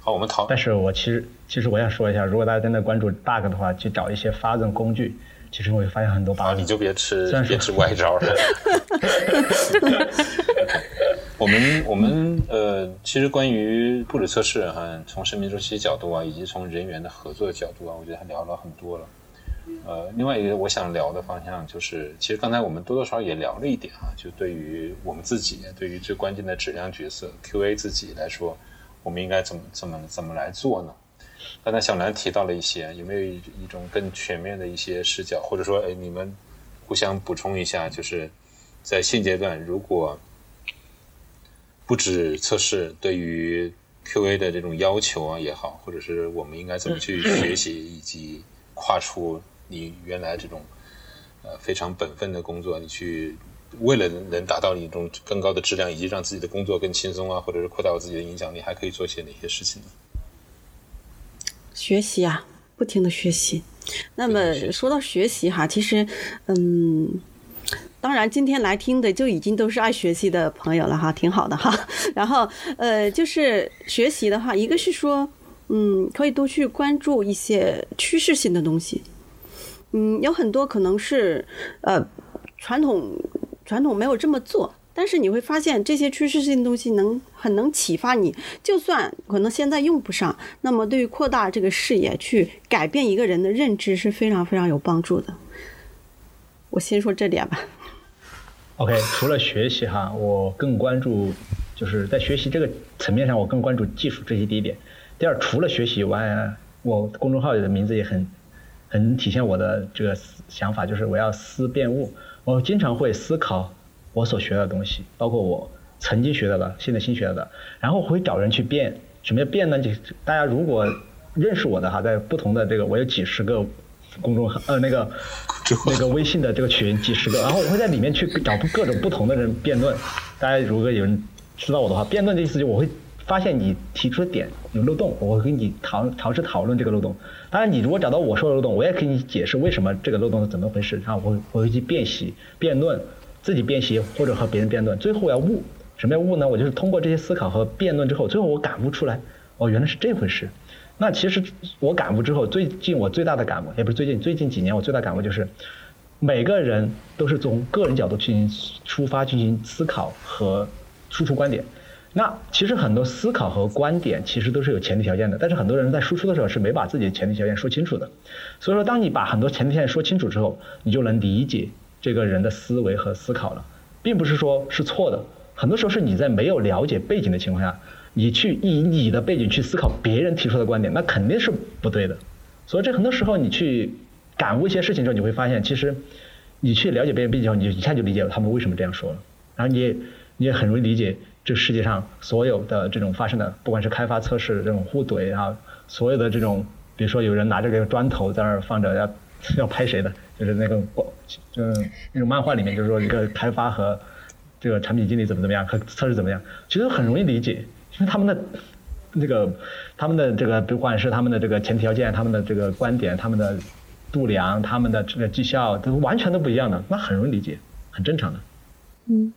好，我们讨但是我其实其实我想说一下，如果大家真的关注 bug 的话，去找一些发证工具，其实我也发现很多 bug。啊，你就别吃别吃歪招了。<laughs> 我们我们呃，其实关于布置测试哈，从生命周期角度啊，以及从人员的合作角度啊，我觉得还聊了很多了。呃，另外一个我想聊的方向就是，其实刚才我们多多少少也聊了一点啊，就对于我们自己，对于最关键的质量角色 QA 自己来说，我们应该怎么怎么怎么来做呢？刚才小兰提到了一些，有没有一一种更全面的一些视角，或者说，哎，你们互相补充一下，就是在现阶段，如果不止测试对于 QA 的这种要求啊也好，或者是我们应该怎么去学习，以及跨出你原来这种呃非常本分的工作，你去为了能达到你一种更高的质量，以及让自己的工作更轻松啊，或者是扩大我自己的影响力，还可以做些哪些事情呢？学习啊，不停的学习。那么说到学习哈，其实，嗯，当然今天来听的就已经都是爱学习的朋友了哈，挺好的哈。<laughs> 然后呃，就是学习的话，一个是说，嗯，可以多去关注一些趋势性的东西。嗯，有很多可能是呃传统传统没有这么做，但是你会发现这些趋势性的东西能很能启发你，就算可能现在用不上，那么对于扩大这个视野，去改变一个人的认知是非常非常有帮助的。我先说这点吧。OK，除了学习哈，我更关注就是在学习这个层面上，我更关注技术，这是第一点。第二，除了学习以外，我公众号里的名字也很很体现我的这个想法，就是我要思辨悟。我经常会思考我所学的东西，包括我曾经学到的，现在新学到的，然后我会找人去辩。什么叫辩呢？就大家如果认识我的哈，在不同的这个，我有几十个公众号，呃，那个那个微信的这个群几十个，然后我会在里面去找各种不同的人辩论。大家如果有人知道我的话，辩论的意思就是我会发现你提出的点有漏洞，我会跟你讨尝试讨论这个漏洞。当然，你如果找到我说的漏洞，我也给你解释为什么这个漏洞是怎么回事，然后我会我会去辨析、辩论，自己辨析或者和别人辩论，最后我要悟。什么叫悟呢？我就是通过这些思考和辩论之后，最后我感悟出来，哦，原来是这回事。那其实我感悟之后，最近我最大的感悟，也不是最近，最近几年我最大感悟就是，每个人都是从个人角度进行出发进行思考和输出观点。那其实很多思考和观点其实都是有前提条件的，但是很多人在输出的时候是没把自己的前提条件说清楚的。所以说，当你把很多前提条件说清楚之后，你就能理解这个人的思维和思考了，并不是说是错的。很多时候是你在没有了解背景的情况下，你去以你的背景去思考别人提出的观点，那肯定是不对的。所以这很多时候你去感悟一些事情之后，你会发现，其实你去了解别人背景后，你就一下就理解了他们为什么这样说了，然后你也你也很容易理解这世界上所有的这种发生的，不管是开发测试这种互怼啊，所有的这种，比如说有人拿着这个砖头在那儿放着要要拍谁的，就是那个嗯那种漫画里面就是说一个开发和这个产品经理怎么怎么样和测试怎么样，其实很容易理解，因为他们的这个他们的这个不管是他们的这个前提条件、他们的这个观点、他们的度量、他们的这个绩效都完全都不一样的，那很容易理解，很正常的。嗯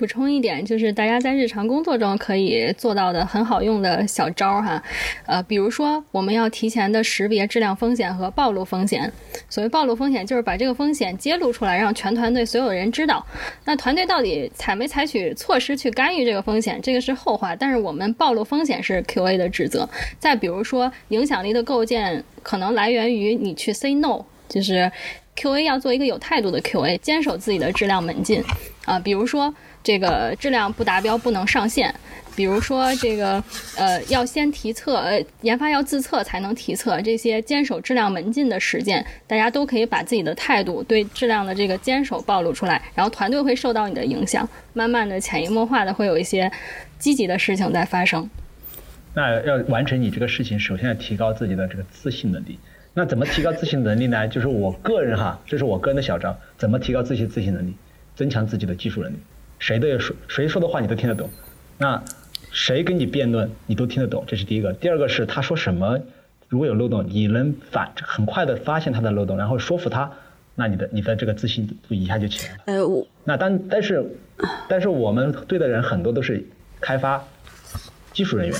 补充一点，就是大家在日常工作中可以做到的很好用的小招儿哈，呃，比如说我们要提前的识别质量风险和暴露风险。所谓暴露风险，就是把这个风险揭露出来，让全团队所有人知道。那团队到底采没采取措施去干预这个风险，这个是后话。但是我们暴露风险是 QA 的职责。再比如说，影响力的构建可能来源于你去 say no，就是 QA 要做一个有态度的 QA，坚守自己的质量门禁啊，比如说。这个质量不达标不能上线，比如说这个呃要先提测，呃研发要自测才能提测，这些坚守质量门禁的实践，大家都可以把自己的态度对质量的这个坚守暴露出来，然后团队会受到你的影响，慢慢的潜移默化的会有一些积极的事情在发生。那要完成你这个事情，首先要提高自己的这个自信能力。那怎么提高自信能力呢？就是我个人哈，这是我个人的小招，怎么提高自己自信能力？增强自己的技术能力。谁的说谁说的话你都听得懂，那谁跟你辩论你都听得懂，这是第一个。第二个是他说什么，如果有漏洞，你能反很快的发现他的漏洞，然后说服他，那你的你的这个自信度一下就起来了。哎，我那但但是但是我们对的人很多都是开发技术人员。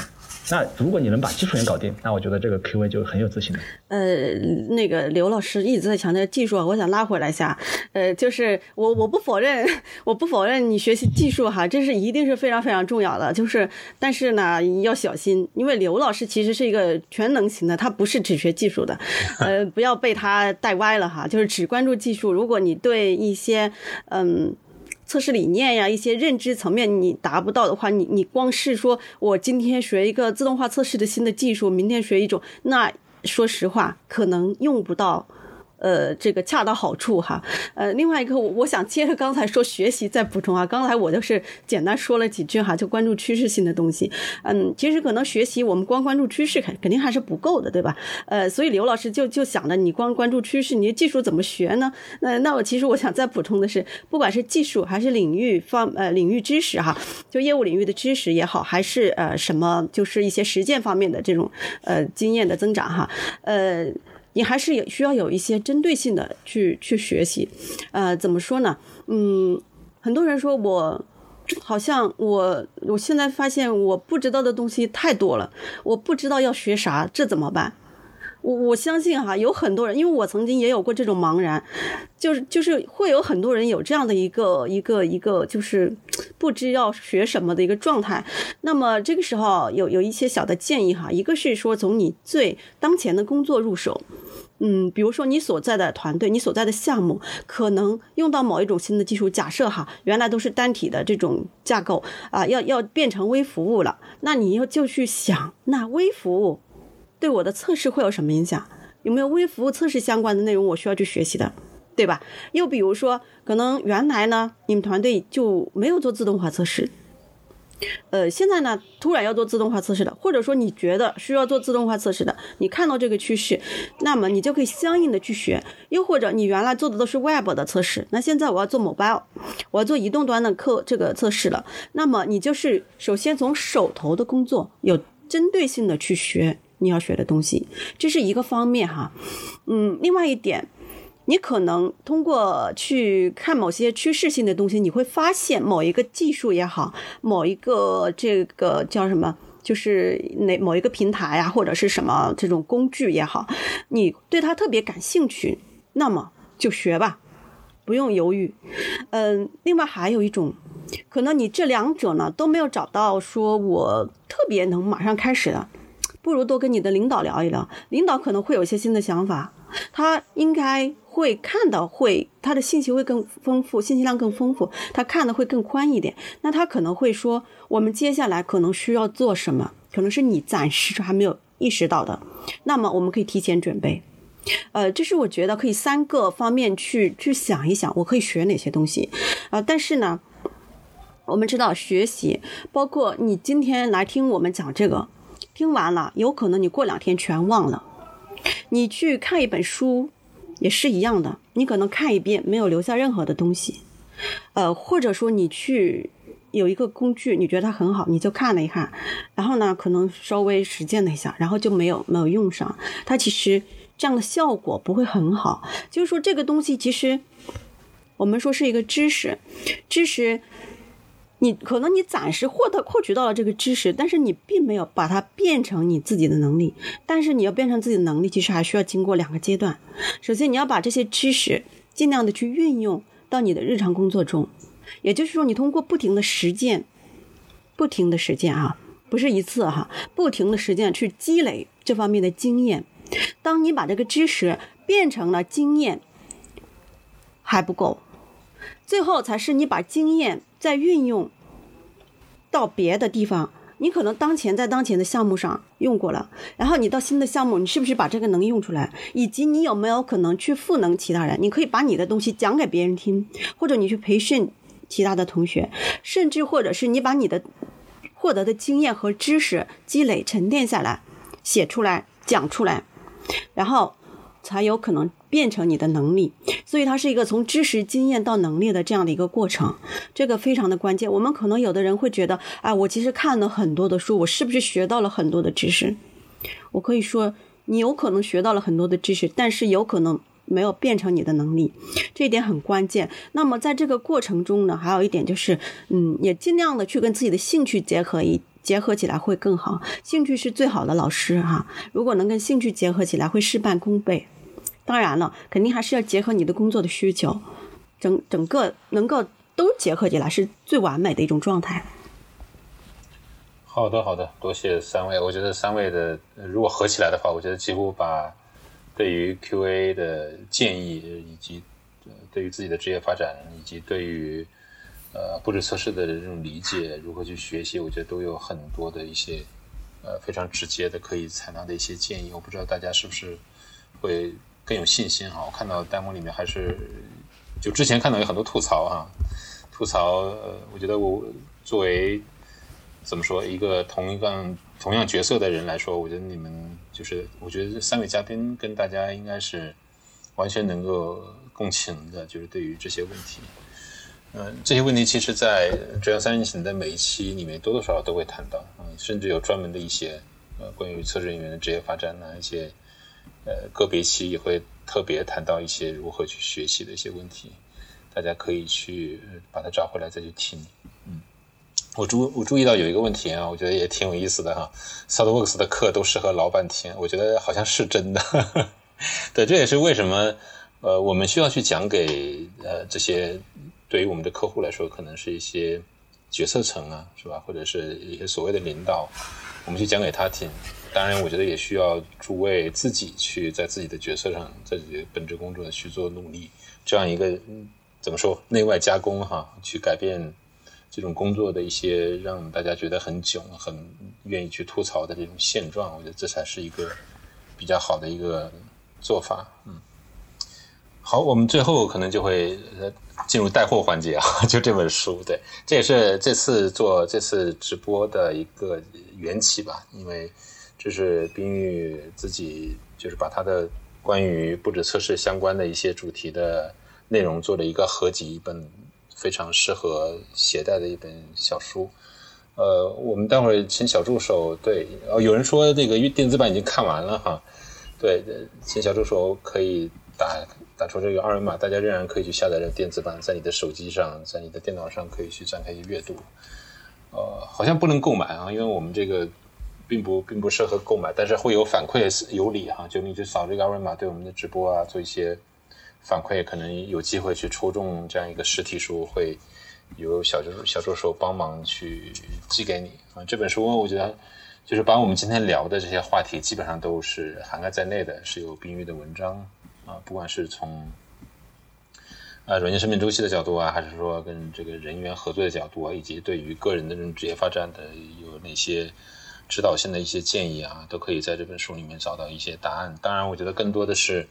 那如果你能把技术员搞定，那我觉得这个 QA 就很有自信了。呃，那个刘老师一直在强调技术，我想拉回来一下。呃，就是我我不否认，我不否认你学习技术哈，这是一定是非常非常重要的。就是，但是呢，要小心，因为刘老师其实是一个全能型的，他不是只学技术的。<laughs> 呃，不要被他带歪了哈，就是只关注技术。如果你对一些嗯。测试理念呀，一些认知层面你达不到的话，你你光是说我今天学一个自动化测试的新的技术，明天学一种，那说实话可能用不到。呃，这个恰到好处哈。呃，另外一个，我我想接着刚才说学习再补充啊。刚才我就是简单说了几句哈，就关注趋势性的东西。嗯，其实可能学习我们光关注趋势肯肯定还是不够的，对吧？呃，所以刘老师就就想着你光关注趋势，你的技术怎么学呢？那那我其实我想再补充的是，不管是技术还是领域方呃领域知识哈，就业务领域的知识也好，还是呃什么就是一些实践方面的这种呃经验的增长哈，呃。你还是有需要有一些针对性的去去学习，呃，怎么说呢？嗯，很多人说我好像我我现在发现我不知道的东西太多了，我不知道要学啥，这怎么办？我我相信哈，有很多人，因为我曾经也有过这种茫然，就是就是会有很多人有这样的一个一个一个，就是不知要学什么的一个状态。那么这个时候有有一些小的建议哈，一个是说从你最当前的工作入手，嗯，比如说你所在的团队，你所在的项目可能用到某一种新的技术，假设哈，原来都是单体的这种架构啊，要要变成微服务了，那你要就去想，那微服务。对我的测试会有什么影响？有没有微服务测试相关的内容我需要去学习的，对吧？又比如说，可能原来呢，你们团队就没有做自动化测试，呃，现在呢，突然要做自动化测试的，或者说你觉得需要做自动化测试的，你看到这个趋势，那么你就可以相应的去学。又或者你原来做的都是 Web 的测试，那现在我要做 Mobile，我要做移动端的课这个测试了，那么你就是首先从手头的工作有针对性的去学。你要学的东西，这是一个方面哈，嗯，另外一点，你可能通过去看某些趋势性的东西，你会发现某一个技术也好，某一个这个叫什么，就是哪某一个平台啊，或者是什么这种工具也好，你对它特别感兴趣，那么就学吧，不用犹豫。嗯，另外还有一种，可能你这两者呢都没有找到，说我特别能马上开始的。不如多跟你的领导聊一聊，领导可能会有一些新的想法，他应该会看到，会他的信息会更丰富，信息量更丰富，他看的会更宽一点。那他可能会说，我们接下来可能需要做什么，可能是你暂时还没有意识到的，那么我们可以提前准备。呃，这是我觉得可以三个方面去去想一想，我可以学哪些东西啊？但是呢，我们知道学习，包括你今天来听我们讲这个。听完了，有可能你过两天全忘了。你去看一本书，也是一样的，你可能看一遍没有留下任何的东西。呃，或者说你去有一个工具，你觉得它很好，你就看了一看，然后呢，可能稍微实践了一下，然后就没有没有用上。它其实这样的效果不会很好。就是说这个东西其实我们说是一个知识，知识。你可能你暂时获得获取到了这个知识，但是你并没有把它变成你自己的能力。但是你要变成自己的能力，其实还需要经过两个阶段。首先，你要把这些知识尽量的去运用到你的日常工作中，也就是说，你通过不停的实践，不停的实践啊，不是一次哈，不停的实践去积累这方面的经验。当你把这个知识变成了经验，还不够，最后才是你把经验再运用到别的地方。你可能当前在当前的项目上用过了，然后你到新的项目，你是不是把这个能用出来？以及你有没有可能去赋能其他人？你可以把你的东西讲给别人听，或者你去培训其他的同学，甚至或者是你把你的获得的经验和知识积累沉淀下来，写出来讲出来，然后才有可能变成你的能力。所以它是一个从知识、经验到能力的这样的一个过程，这个非常的关键。我们可能有的人会觉得，哎，我其实看了很多的书，我是不是学到了很多的知识？我可以说，你有可能学到了很多的知识，但是有可能没有变成你的能力，这一点很关键。那么在这个过程中呢，还有一点就是，嗯，也尽量的去跟自己的兴趣结合一。结合起来会更好，兴趣是最好的老师哈。如果能跟兴趣结合起来，会事半功倍。当然了，肯定还是要结合你的工作的需求，整整个能够都结合起来是最完美的一种状态。好的，好的，多谢三位。我觉得三位的如果合起来的话，我觉得几乎把对于 QA 的建议，以及对于自己的职业发展，以及对于呃布置测试的这种理解，如何去学习，我觉得都有很多的一些呃非常直接的可以采纳的一些建议。我不知道大家是不是会更有信心哈？我看到弹幕里面还是就之前看到有很多吐槽哈，吐槽呃，我觉得我作为怎么说一个同一个同样角色的人来说，我觉得你们就是我觉得这三位嘉宾跟大家应该是完全能够共情的，就是对于这些问题。嗯，这些问题其实，在《浙江三人行》的每一期里面多多少少都会谈到，嗯，甚至有专门的一些呃关于测试人员的职业发展呐、一些呃个别期也会特别谈到一些如何去学习的一些问题，大家可以去把它找回来再去听。嗯，我注我注意到有一个问题啊，我觉得也挺有意思的哈，SolidWorks 的课都适合老板听，我觉得好像是真的。<laughs> 对，这也是为什么呃我们需要去讲给呃这些。对于我们的客户来说，可能是一些决策层啊，是吧？或者是一些所谓的领导，我们去讲给他听。当然，我觉得也需要诸位自己去在自己的角色上，在自己的本职工作去做努力。这样一个怎么说内外加工哈，去改变这种工作的一些让大家觉得很囧、很愿意去吐槽的这种现状。我觉得这才是一个比较好的一个做法。嗯，好，我们最后可能就会。进入带货环节啊，<laughs> 就这本书，对，这也是这次做这次直播的一个缘起吧，因为这是冰玉自己就是把他的关于布置测试相关的一些主题的内容做了一个合集，一本非常适合携带的一本小书。呃，我们待会儿请小助手，对，哦，有人说这个电子版已经看完了哈，对，请小助手可以打。打出这个二维码，大家仍然可以去下载这电子版，在你的手机上，在你的电脑上可以去展开去阅读。呃，好像不能购买啊，因为我们这个并不并不适合购买，但是会有反馈有礼哈，就你就扫这个二维码，对我们的直播啊做一些反馈，可能有机会去抽中这样一个实体书，会有小助小助手帮忙去寄给你啊。这本书我觉得就是把我们今天聊的这些话题基本上都是涵盖在内的，是有冰玉的文章。啊，不管是从啊软件生命周期的角度啊，还是说跟这个人员合作的角度啊，以及对于个人的这种职业发展的有哪些指导性的一些建议啊，都可以在这本书里面找到一些答案。当然，我觉得更多的是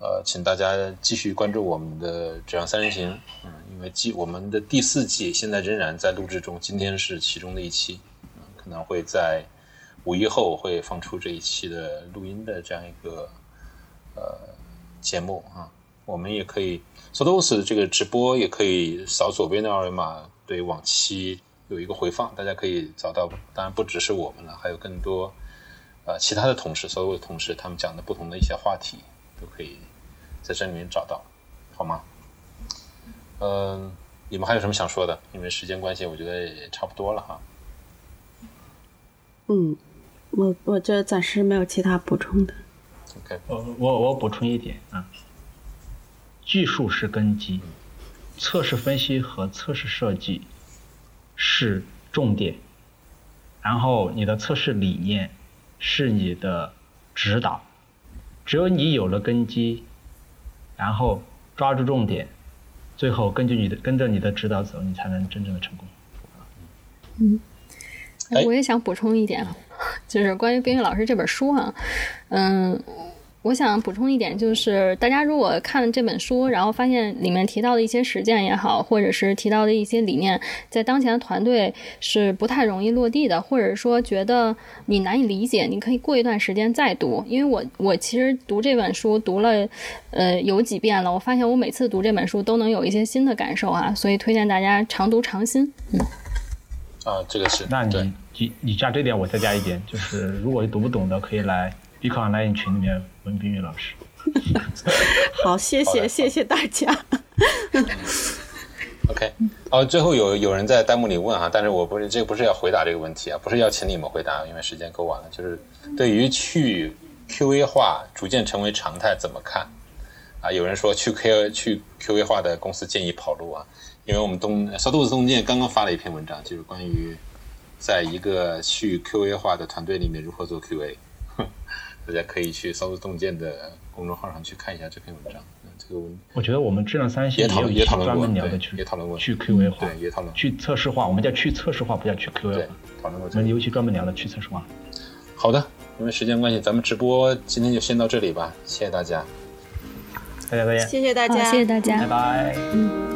呃，请大家继续关注我们的《这样三人行》，嗯，因为季我们的第四季现在仍然在录制中，今天是其中的一期，嗯，可能会在五一后会放出这一期的录音的这样一个呃。节目啊，我们也可以 s o d o s 这个直播也可以扫左边的二维码，对往期有一个回放，大家可以找到。当然不只是我们了，还有更多呃其他的同事，所有的同事他们讲的不同的一些话题，都可以在这里面找到，好吗？嗯，你们还有什么想说的？因为时间关系，我觉得也差不多了哈。嗯，我我这暂时没有其他补充的。OK，我我我补充一点啊，技术是根基，测试分析和测试设计是重点，然后你的测试理念是你的指导。只有你有了根基，然后抓住重点，最后根据你的跟着你的指导走，你才能真正的成功。嗯我也想补充一点，啊就是关于冰玉老师这本书啊，嗯，我想补充一点，就是大家如果看了这本书，然后发现里面提到的一些实践也好，或者是提到的一些理念，在当前的团队是不太容易落地的，或者说觉得你难以理解，你可以过一段时间再读。因为我我其实读这本书读了呃有几遍了，我发现我每次读这本书都能有一些新的感受啊，所以推荐大家常读常新。嗯。啊，这个是那对你你你加这点，我再加一点，就是如果读不懂的，可以来 i c o Online 群里面文冰玉老师。<laughs> 好，谢谢谢谢大家。<laughs> OK，哦，最后有有人在弹幕里问哈，但是我不是这个不是要回答这个问题啊，不是要请你们回答，因为时间够晚了。就是对于去 QA 化逐渐成为常态怎么看？啊，有人说去 Q 去 QA 化的公司建议跑路啊，因为我们东小豆子东建刚刚发了一篇文章，就是关于在一个去 QA 化的团队里面如何做 QA，大家可以去骚豆洞见的公众号上去看一下这篇文章。嗯这个文我觉得我们质量三星也讨论也讨论过对也讨论过去 QA 化，对也讨论去测试化，我们叫去测试化，不叫去 QA 对化。讨论过这个我们。尤其专门聊了去测试化。好的，因为时间关系，咱们直播今天就先到这里吧，谢谢大家。大家再见，谢谢大家，谢谢大家拜。拜。My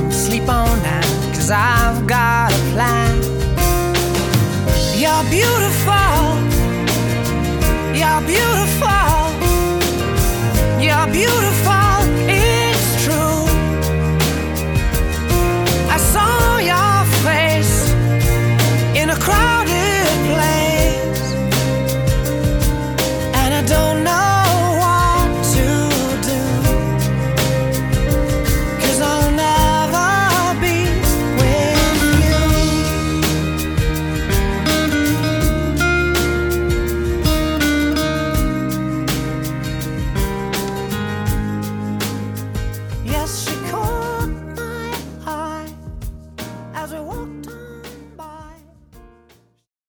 Cause I've got a plan. You're beautiful. You're beautiful. You're beautiful.